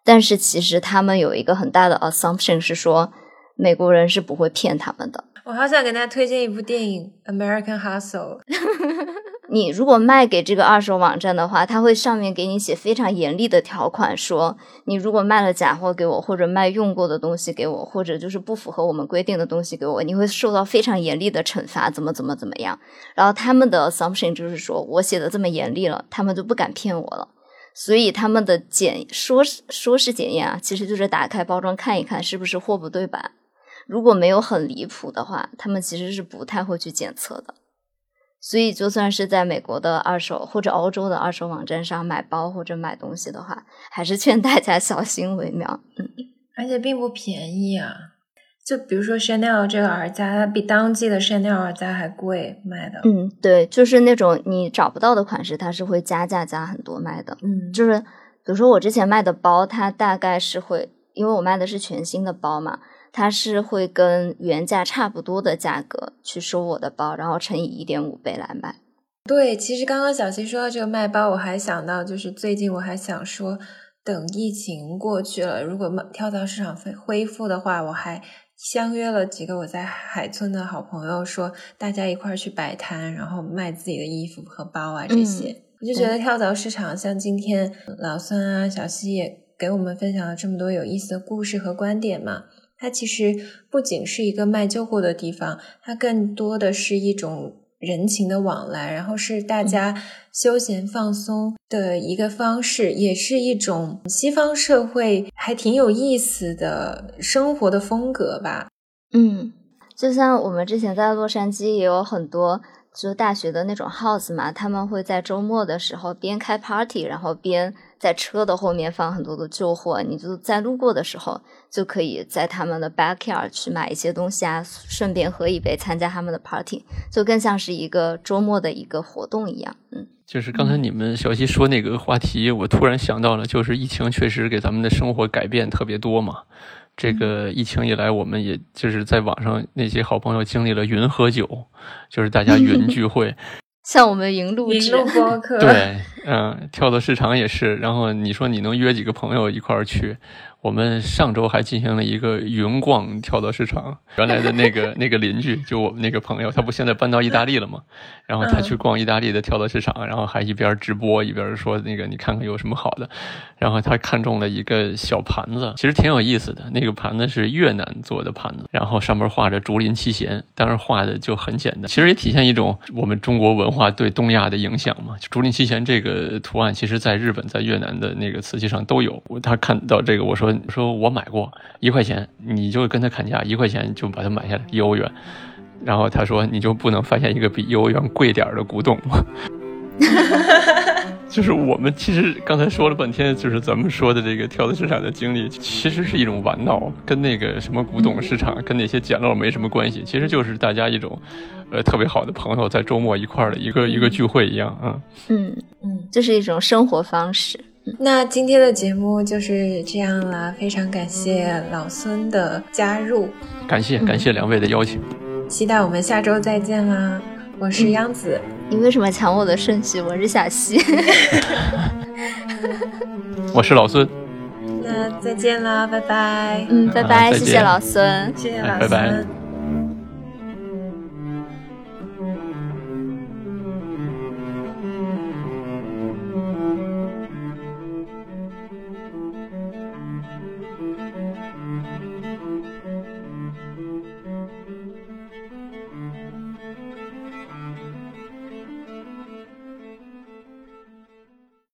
但是其实他们有一个很大的 assumption 是说美国人是不会骗他们的。我好想给大家推荐一部电影《American Hustle》。你如果卖给这个二手网站的话，他会上面给你写非常严厉的条款，说你如果卖了假货给我，或者卖用过的东西给我，或者就是不符合我们规定的东西给我，你会受到非常严厉的惩罚，怎么怎么怎么样。然后他们的 assumption 就是说我写的这么严厉了，他们就不敢骗我了。所以他们的检说是说是检验啊，其实就是打开包装看一看是不是货不对版。如果没有很离谱的话，他们其实是不太会去检测的。所以，就算是在美国的二手或者欧洲的二手网站上买包或者买东西的话，还是劝大家小心为妙。嗯，而且并不便宜啊！就比如说 Chanel 这个耳夹，它比当季的 Chanel 耳夹还贵卖的。嗯，对，就是那种你找不到的款式，它是会加价加很多卖的。嗯，就是比如说我之前卖的包，它大概是会，因为我卖的是全新的包嘛。它是会跟原价差不多的价格去收我的包，然后乘以一点五倍来卖。对，其实刚刚小七说到这个卖包，我还想到就是最近我还想说，等疫情过去了，如果跳蚤市场恢恢复的话，我还相约了几个我在海村的好朋友，说大家一块儿去摆摊，然后卖自己的衣服和包啊这些。我就觉得跳蚤市场像今天老孙啊、小西也给我们分享了这么多有意思的故事和观点嘛。它其实不仅是一个卖旧货的地方，它更多的是一种人情的往来，然后是大家休闲放松的一个方式，也是一种西方社会还挺有意思的生活的风格吧。嗯，就像我们之前在洛杉矶也有很多。就是大学的那种 house 嘛，他们会在周末的时候边开 party，然后边在车的后面放很多的旧货。你就在路过的时候，就可以在他们的 backyard 去买一些东西啊，顺便喝一杯，参加他们的 party，就更像是一个周末的一个活动一样。嗯，就是刚才你们小溪说那个话题，我突然想到了，就是疫情确实给咱们的生活改变特别多嘛。这个疫情以来，我们也就是在网上那些好朋友经历了云喝酒，就是大家云聚会，像我们云录云录播客，对，嗯，跳蚤市场也是。然后你说你能约几个朋友一块儿去？我们上周还进行了一个云逛跳蚤市场，原来的那个 那个邻居，就我们那个朋友，他不现在搬到意大利了吗？然后他去逛意大利的跳蚤市场，然后还一边直播一边说那个你看看有什么好的。然后他看中了一个小盘子，其实挺有意思的。那个盘子是越南做的盘子，然后上面画着竹林七贤，当然画的就很简单，其实也体现一种我们中国文化对东亚的影响嘛。竹林七贤这个图案，其实在日本、在越南的那个瓷器上都有。他看到这个，我说。说我买过一块钱，你就跟他砍价一块钱就把它买下来一欧元，然后他说你就不能发现一个比一欧元贵点的古董吗？就是我们其实刚才说了半天，就是咱们说的这个跳蚤市场的经历，其实是一种玩闹，跟那个什么古董市场，跟那些捡漏没什么关系，其实就是大家一种呃特别好的朋友在周末一块的一个一个聚会一样啊。嗯嗯，这是一种生活方式。那今天的节目就是这样啦，非常感谢老孙的加入，感谢感谢两位的邀请，期待我们下周再见啦！我是央子，你为什么抢我的顺序？我是小溪，我是老孙，那再见啦，拜拜，嗯，拜拜，谢谢老孙，谢谢老孙。